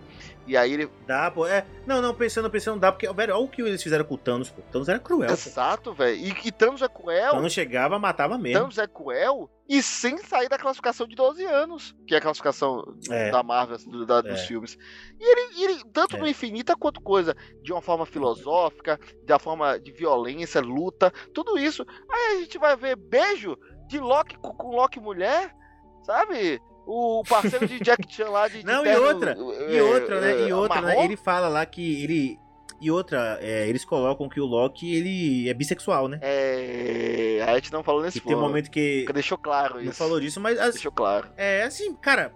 E aí ele. Dá, pô. É, não, não, pensando, pensando, dá, porque, velho, olha o que eles fizeram com o Thanos, pô. Thanos era cruel. Exato, velho. E, e Thanos é cruel. Thanos chegava, matava mesmo. Thanos é cruel e sem sair da classificação de 12 anos, que é a classificação É. da Marvel, do- da- dos É. filmes. E ele, ele, tanto É. no Infinita quanto coisa, de uma forma filosófica, da forma de violência, luta, tudo isso. Aí a gente vai ver beijo de Loki com, Loki mulher, sabe? O parceiro de Jack Chan lá de. de Não, e terno, outra, E é, outra, né? é, E outra, né? Ele fala lá que ele. E outra, é, eles colocam que o Loki, ele é bissexual, né? É. A gente não falou nesse Que tem um ponto. momento que Deixou claro não isso. falou disso, mas as- Deixou claro. é assim, cara,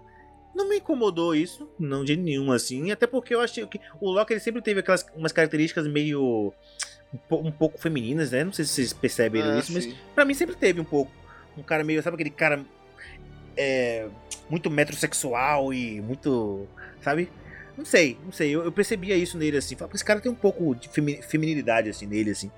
não me incomodou isso, não de nenhum assim, até porque eu achei que o Loki ele sempre teve aquelas umas características meio um, po- pouco femininas, né? Não sei se vocês perceberam Ah, isso, mas sim. pra mim sempre teve um pouco um cara meio, sabe aquele cara é, muito metrosexual e muito, sabe? Não sei, não sei, eu, eu percebia isso nele assim. Falei, "Pô, esse cara tem um pouco de femi- feminilidade assim nele assim.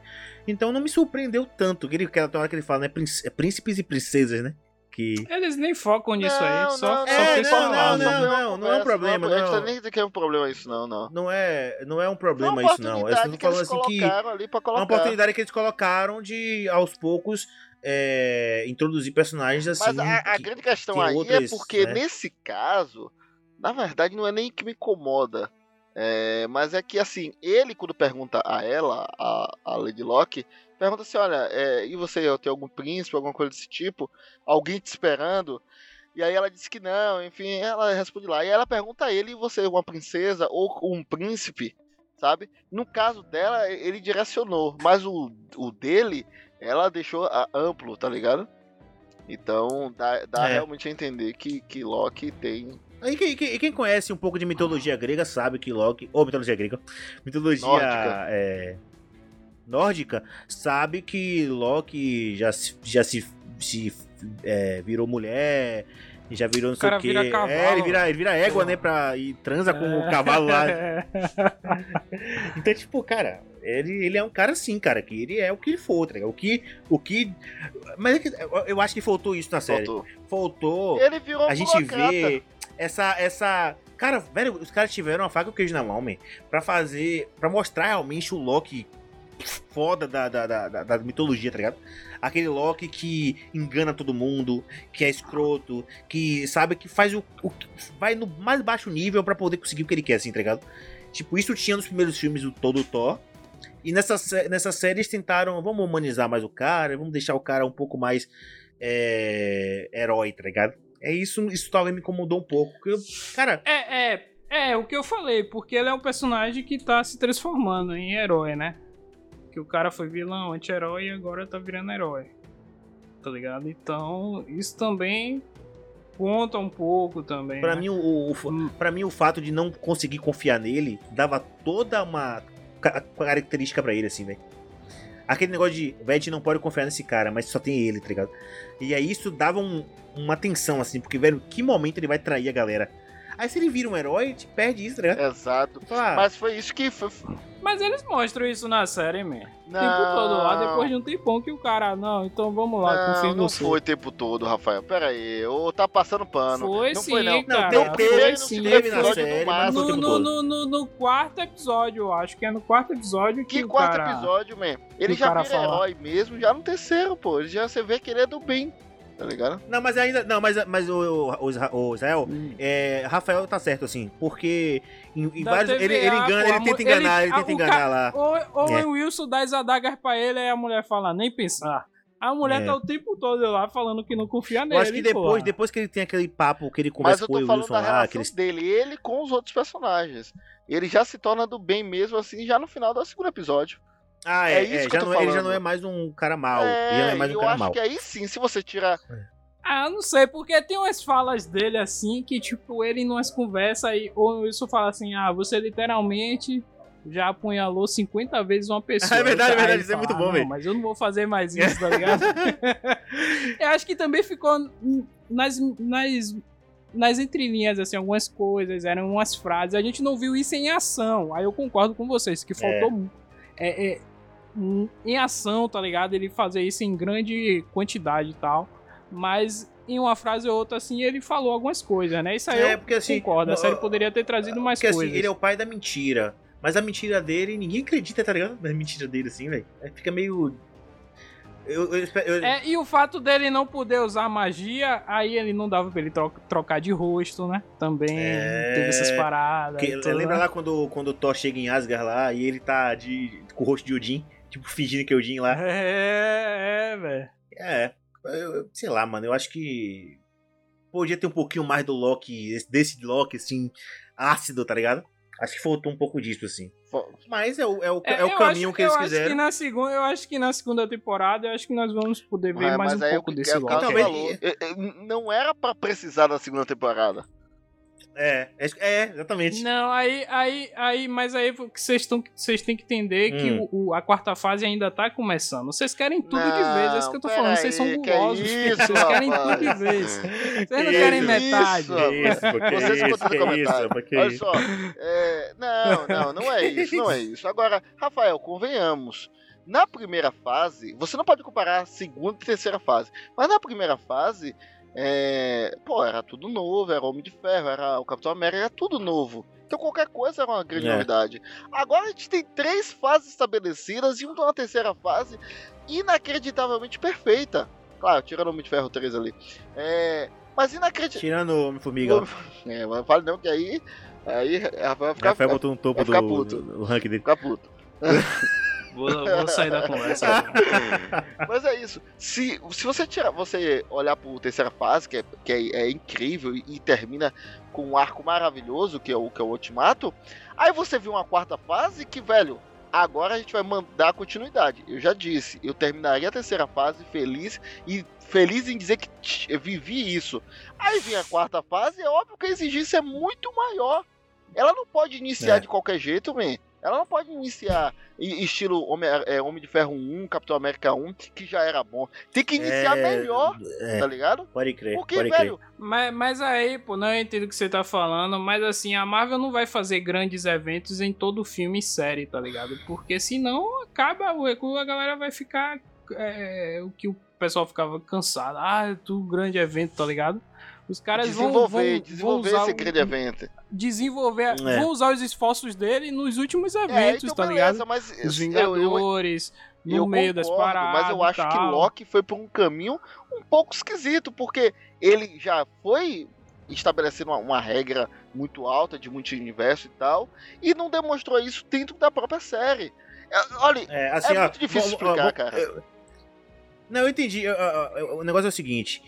Então não me surpreendeu tanto, que ele que hora que ele fala, né, é príncipes e princesas, né? Que Eles nem focam nisso aí, Não, só, não, só É, não, falar, não, né? não, é uma não, não é um problema, A gente não. tá nem dizendo que é um problema isso, não, não. não é, não é um problema isso não. Eles falando assim que colocaram ali pra É uma oportunidade que eles colocaram de, aos poucos, é, introduzir personagens assim. Mas a, a que- grande questão tem aí outras, é porque né? nesse caso, na verdade, não é nem que me incomoda. É, mas é que assim, ele quando pergunta a ela, a, a Lady Locke, pergunta assim, olha, é, e você tem algum príncipe, alguma coisa desse tipo? Alguém te esperando? E aí ela disse que não, enfim, ela responde lá. E ela pergunta a ele, e você é uma princesa ou um príncipe? Sabe? No caso dela, ele direcionou, mas o, o dele, ela deixou a- amplo, tá ligado? Então dá, dá É. realmente a entender que, que Loki tem. E quem, quem- quem conhece um pouco de mitologia grega sabe que Loki. Ou mitologia grega. Mitologia Nórdica. é, nórdica sabe que Loki já se, já se, se é, virou mulher. Já virou não sei o quê. vira cavalo. É, ele vira, ele vira égua, né? Pra, e transa com o cavalo lá. Então, tipo, cara, ele, ele é um cara assim, cara, que ele é o que ele for, tá ligado? O que. O que. Mas é que eu- eu acho que faltou isso na série. Faltou. Faltou Ele virou a gente burocrata. vê essa essa cara velho os caras tiveram uma faca e o queijo na mão man, pra fazer pra mostrar realmente o Loki foda da, da, da, da- mitologia tá ligado aquele Loki que engana todo mundo que é escroto que sabe que faz o, o vai no mais baixo nível pra poder conseguir o que ele quer assim tá ligado tipo isso tinha nos primeiros filmes do todo Thor e nessa, nessa série eles tentaram vamos humanizar mais o cara vamos deixar o cara um pouco mais é, herói tá ligado é isso, isso talvez me incomodou um pouco. eu- cara, É, é, é o que eu falei, porque ele é um personagem que tá se transformando em herói, né? Que o cara foi vilão, anti-herói e agora tá virando herói. Tá ligado? Então, isso também conta um pouco também. pra né? mim, o, o, Hum. pra mim, o fato de não conseguir confiar nele dava toda uma ca- característica pra ele, assim, velho. Aquele negócio de, gente não pode confiar nesse cara, mas só tem ele, tá ligado? E aí isso dava um- uma tensão, assim, porque, velho, que momento ele vai trair a galera? Aí se ele vira um herói, te perde isso, ligado? Exato. Fala, ah, Mas foi isso que foi. Mas eles mostram isso na série, man. O Não, tempo todo lá, depois de um tempão que o cara, não, então vamos lá, não, não foi o tempo todo, Rafael. Pera aí, ou tá passando pano. Foi não sim, foi não. cara. Não, No teve- primeiro no sim, teve na episódio série, no mas foi No, no, no, no, no quarto episódio, eu acho que é no quarto episódio que, Que o quarto cara... episódio, man? Ele já vira fala. herói mesmo, já no terceiro, pô. Ele já você vê que ele é do bem, tá ligado? Não, mas ainda. Não, mas, mas o, o, o Israel, Hum. é, Rafael tá certo, assim, porque em, em vários. Ele, TVA, ele engana, pô, ele tenta enganar, ele, ele- tenta enganar lá. Ou, ou É. o Wilson dá as adagas pra ele, aí a mulher fala, nem pensar. A mulher É. tá o tempo todo lá falando que não confia nele. Eu acho que depois, porra. depois que ele tem aquele papo que ele Mas conversa eu com tô o falando Wilson da lá, relação aqueles. dele, ele com os outros personagens. Ele já se torna do bem mesmo assim, já no final do segundo episódio. Ah, é é, isso é, que eu já tô não, ele já falando. não é mais um cara mal. ele já não é mais um eu cara acho mal. que aí sim, se você tirar. Ah, não sei, porque tem umas falas dele assim que, tipo, ele em umas conversas aí, ou o Wilson fala assim, ah, você literalmente já apunhalou 50 vezes uma pessoa. É verdade, é verdade, ele isso é muito "Ah, bom, não, velho." Mas eu não vou fazer mais isso, tá ligado? eu acho que também ficou nas, nas, nas entrelinhas, assim, algumas coisas, eram umas frases. A gente não viu isso em ação. Aí eu concordo com vocês, que faltou. mu- é, é, em ação, tá ligado? Ele fazer isso em grande quantidade e tal. Mas em uma frase ou outra, assim, ele falou algumas coisas, né? Isso aí é, eu porque, assim, concordo. A série poderia ter trazido mais porque, coisas. Assim, ele é o pai da mentira. Mas a mentira dele, ninguém acredita, tá ligado? Na mentira dele, assim, velho. Fica meio eu, eu, eu... É, e o fato dele não poder usar magia, aí ele não dava pra ele trocar de rosto, né? Também é... teve essas paradas. Que, tudo, lembra né? lá quando, quando o Thor chega em Asgard lá e ele tá de, com o rosto de Odin, tipo, fingindo que é Odin lá? É, é, velho. É, eu, sei lá, mano, eu acho que podia ter um pouquinho mais do Loki, desse Loki, assim, ácido, tá ligado? Acho que faltou um pouco disso, assim. Mas é o, é o, é, é o caminho acho, que eles eu quiseram. Acho que na segunda, eu acho que na segunda temporada, eu acho que nós vamos poder ver mais um pouco desse Loki. Então, não era para precisar da segunda temporada. É, é, é, exatamente. Não, aí, aí, aí, mas aí vocês, têm que entender hum. que o, o, a quarta fase ainda tá começando. Vocês querem tudo não, de vez, é isso que eu tô falando. Vocês são gulosos. Vocês querem tudo de vez. Vocês não querem metade. Isso, vocês isso, que comentário. Olha isso? só. É, não, não, não é isso, não é isso. Agora, Rafael, convenhamos. Na primeira fase, você não pode comparar a segunda e terceira fase, mas na primeira fase, é, pô, era tudo novo, era Homem de Ferro, era o Capitão América, era tudo novo. Então qualquer coisa era uma grande é. novidade. Agora a gente tem três fases estabelecidas e uma terceira fase inacreditavelmente perfeita. Claro, tirando o Homem de Ferro 3 ali. É, mas inacreditável. Tirando o Homem-Formiga. É, mas fale não que aí. Aí vai ficar. Rafael botou no topo do, do, do ranking dele. Ficar puto. Vou, vou sair da conversa. Mas é isso. Se, se você tirar, você olhar pro terceira fase, que é, que é, é incrível e, e, termina com um arco maravilhoso, que é o que é o Ultimato, aí você viu uma quarta fase que, velho, agora a gente vai mandar continuidade. Eu já disse, eu terminaria a terceira fase feliz e feliz em dizer que eu vivi isso. Aí vem a quarta fase, é óbvio que a exigência é muito maior. Ela não pode iniciar é. de qualquer jeito, man. Ela não pode iniciar estilo Homem, é, Homem de Ferro 1, Capitão América 1, que já era bom. Tem que iniciar é, melhor, é, tá ligado? Pode crer. Porque, pode velho. Crer. Mas, mas aí, pô, não entendo o que você tá falando, mas assim, a Marvel não vai fazer grandes eventos em todo filme e série, tá ligado? Porque senão acaba o recuo, a galera vai ficar. É, o que o pessoal ficava cansado. Ah, é tu grande evento, tá ligado? Os caras desenvolver, vão, desenvolver vão esse grande evento. Desenvolver, é. vão usar os esforços dele nos últimos é, eventos, é, então tá beleza, ligado? Mas os Vingadores, eu, eu, eu no meio concordo, das paradas. Mas eu acho que Loki foi por um caminho um pouco esquisito, porque ele já foi estabelecendo uma, uma regra muito alta de multiverso e tal, e não demonstrou isso dentro da própria série. É, olha, é, assim, é ó, muito difícil explicar, cara. Eu, não, eu entendi. o negócio é o seguinte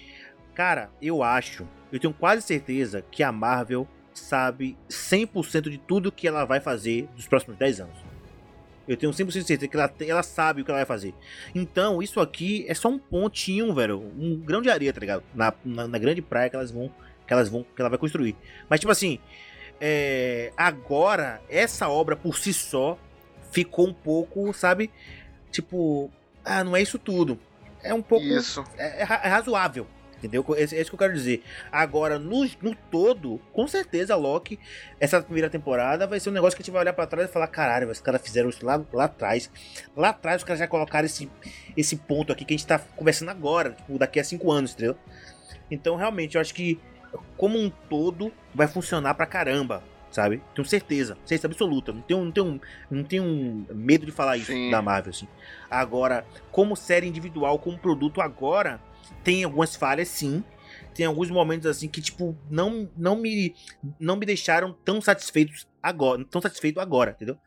Cara, eu acho, eu tenho quase certeza que a Marvel sabe 100% de tudo que ela vai fazer nos próximos 10 anos. Eu tenho 100% de certeza que ela, ela sabe o que ela vai fazer. Então, isso aqui é só um pontinho, velho. Um grão de areia, tá ligado? Na, na, na grande praia que elas vão. Que elas vão. Que ela vai construir. Mas, tipo assim. É, agora, essa obra por si só ficou um pouco, sabe? Tipo. Ah, não é isso tudo. É um pouco. Isso. É, é, é razoável. Entendeu? É, é isso que eu quero dizer. Agora, no, no todo, com certeza, Loki, essa primeira temporada, vai ser um negócio que a gente vai olhar para trás e falar: caralho, os caras fizeram isso lá, lá atrás. Lá atrás, os caras já colocaram esse, esse ponto aqui que a gente tá conversando agora, tipo, daqui a cinco anos, entendeu? Então, realmente, eu acho que, como um todo, vai funcionar pra caramba sabe? Tenho certeza, certeza absoluta. Não tenho, não tenho, não tenho medo de falar isso Sim. da Marvel, assim. Agora, como série individual, como produto agora, tem algumas falhas, sim. Tem alguns momentos assim que, tipo, não, não, me, não me deixaram tão satisfeitos agora. Tão satisfeito agora, entendeu?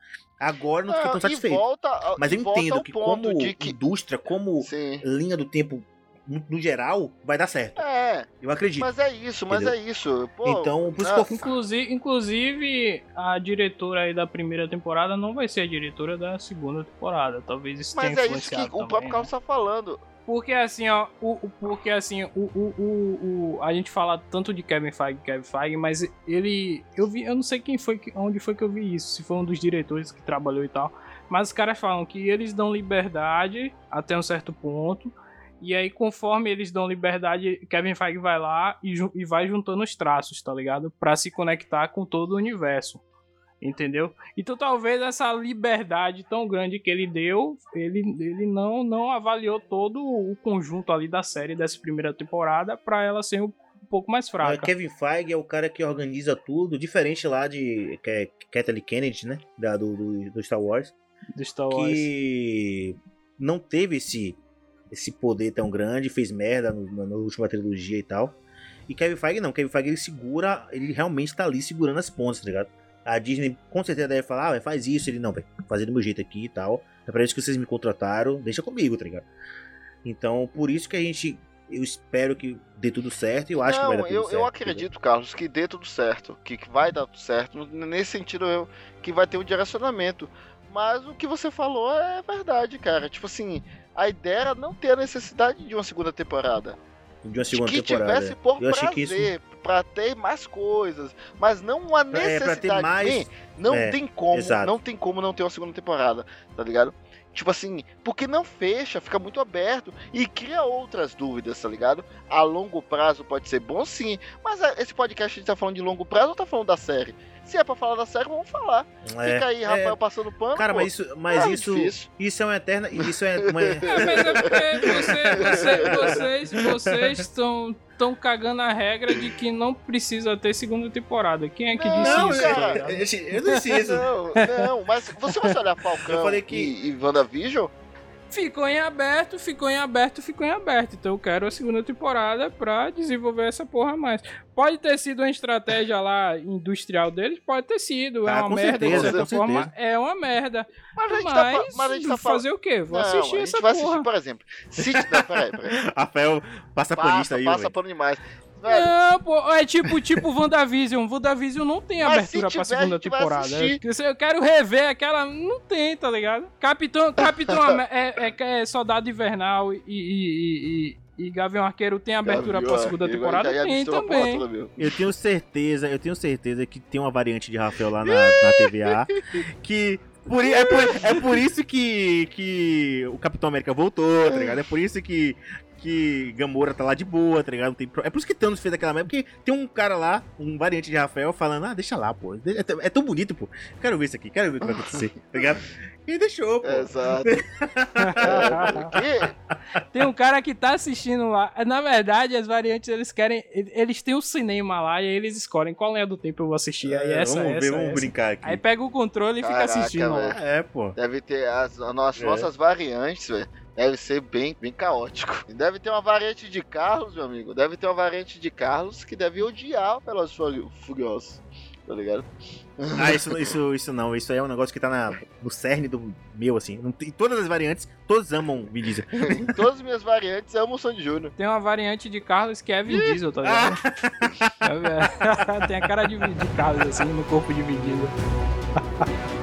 Agora não fiquei tão satisfeito. Volta, Mas eu entendo que como que... indústria, como sim. linha do tempo no, geral, vai dar certo. É. Eu acredito. Mas é isso, mas entendeu? é isso. Pô, então, por isso que eu... inclusive, inclusive, a diretora aí da primeira temporada não vai ser a diretora da segunda temporada. Talvez isso mas tenha é isso que também, o próprio né? Carlos tá falando. Porque assim, ó, o, o, porque assim, o, o, o, a gente fala tanto de Kevin Feige, Kevin Feige, mas ele, eu vi, eu não sei quem foi, onde foi que eu vi isso, se foi um dos diretores que trabalhou e tal, mas os caras falam que eles dão liberdade até um certo ponto, e aí conforme eles dão liberdade, Kevin Feige vai lá e, e vai juntando os traços, tá ligado? Para se conectar com todo o universo. Entendeu? Então talvez essa liberdade tão grande que ele deu, ele, ele não, não avaliou todo o conjunto ali da série dessa primeira temporada para ela ser um pouco mais fraca. Kevin Feige é o cara que organiza tudo, diferente lá de Kathleen Kennedy, né? Da, do, do, do Star Wars. Do Star Wars. Que não teve esse, esse poder tão grande, fez merda na última trilogia e tal. E Kevin Feige não, Kevin Feige ele segura, ele realmente tá ali segurando as pontas, tá ligado? A Disney com certeza deve falar, ah, faz isso, ele não, vai fazer do meu jeito aqui e tal. É pra isso que vocês me contrataram, deixa comigo, tá ligado? Então, por isso que a gente eu espero que dê tudo certo e eu acho não, que vai dar tudo eu, certo. Eu acredito, Carlos, que dê tudo certo, que, que vai dar tudo certo. Nesse sentido, eu, que vai ter um direcionamento. Mas o que você falou é verdade, cara. Tipo assim, a ideia era não ter a necessidade de uma segunda temporada. De uma segunda que temporada. tivesse por eu prazer, isso... pra ter mais coisas. Mas não uma necessidade. É, pra ter mais... não é, tem como, exato. não tem como não ter uma segunda temporada, tá ligado? Tipo assim, porque não fecha, fica muito aberto e cria outras dúvidas, tá ligado? A longo prazo pode ser bom sim, mas é, esse podcast a gente tá falando de longo prazo ou tá falando da série? Se é pra falar da série, vamos falar. É, Fica aí, Rafael, é... passando pano. Cara, pô. mas isso, mas é isso, isso é uma eterna. Isso é uma. é, mas é porque você, você, vocês, vocês estão estão cagando a regra de que não precisa ter segunda temporada. Quem é que não, disse não, isso? Cara, eu disse isso. Não, não, mas você vai olhar Falcão eu falei que... e, e WandaVision, ficou em aberto, ficou em aberto, ficou em aberto. Então eu quero a segunda temporada pra desenvolver essa porra mais. Pode ter sido uma estratégia lá industrial deles, pode ter sido. É ah, uma merda, certeza, de certa forma. É uma merda. Mas, a gente tá mas, tá, mas a gente tá fazer o quê? Vou não, assistir essa porra. A gente vai assistir, por exemplo. Se... Não, peraí, peraí. Rafael, passa, passa por isso aí. Passa por demais. Velho. Não, pô, é tipo, tipo WandaVision. WandaVision não tem abertura pra segunda temporada. Eu quero rever aquela. Não tem, tá ligado? Capitão, Capitão é, é, é, Soldado Invernal e, e, e, e Gavião Arqueiro tem abertura pra segunda temporada? Tem também. Eu tenho certeza, eu tenho certeza que tem uma variante de Rafael lá na, na TVA que por, é, por, é por isso que, que o Capitão América voltou, tá ligado? É por isso que, que Gamora tá lá de boa, tá ligado? Tem... É por isso que Thanos fez aquela merda, porque tem um cara lá, um variante de Rafael, falando, ah, deixa lá, pô. É, é tão bonito, pô. Quero ver isso aqui, quero ver o que vai acontecer, tá ligado? E deixou, pô. Exato. tem um cara que tá assistindo lá. Na verdade, as variantes, eles querem. Eles têm um cinema lá e aí eles escolhem qual linha do tempo eu vou assistir. Aí é, essa, vamos essa, ver, vamos essa. brincar aqui. Aí pega o controle e Caraca, fica assistindo lá. É, pô. Deve ter as, as é. nossas variantes, velho deve ser bem, bem caótico. E deve ter uma variante de Carlos, meu amigo. Deve ter uma variante de Carlos que deve odiar pelas Furiosos. Tá ligado? Ah, isso, isso, isso não. Isso aí é um negócio que tá na, no cerne do meu, assim. Em todas as variantes, todos amam Vin Diesel. todas as minhas variantes amam o Sandy Júnior. Tem uma variante de Carlos que é Vin Diesel, tá ligado? Tem a cara de, de Carlos, assim, no corpo de Vin Diesel.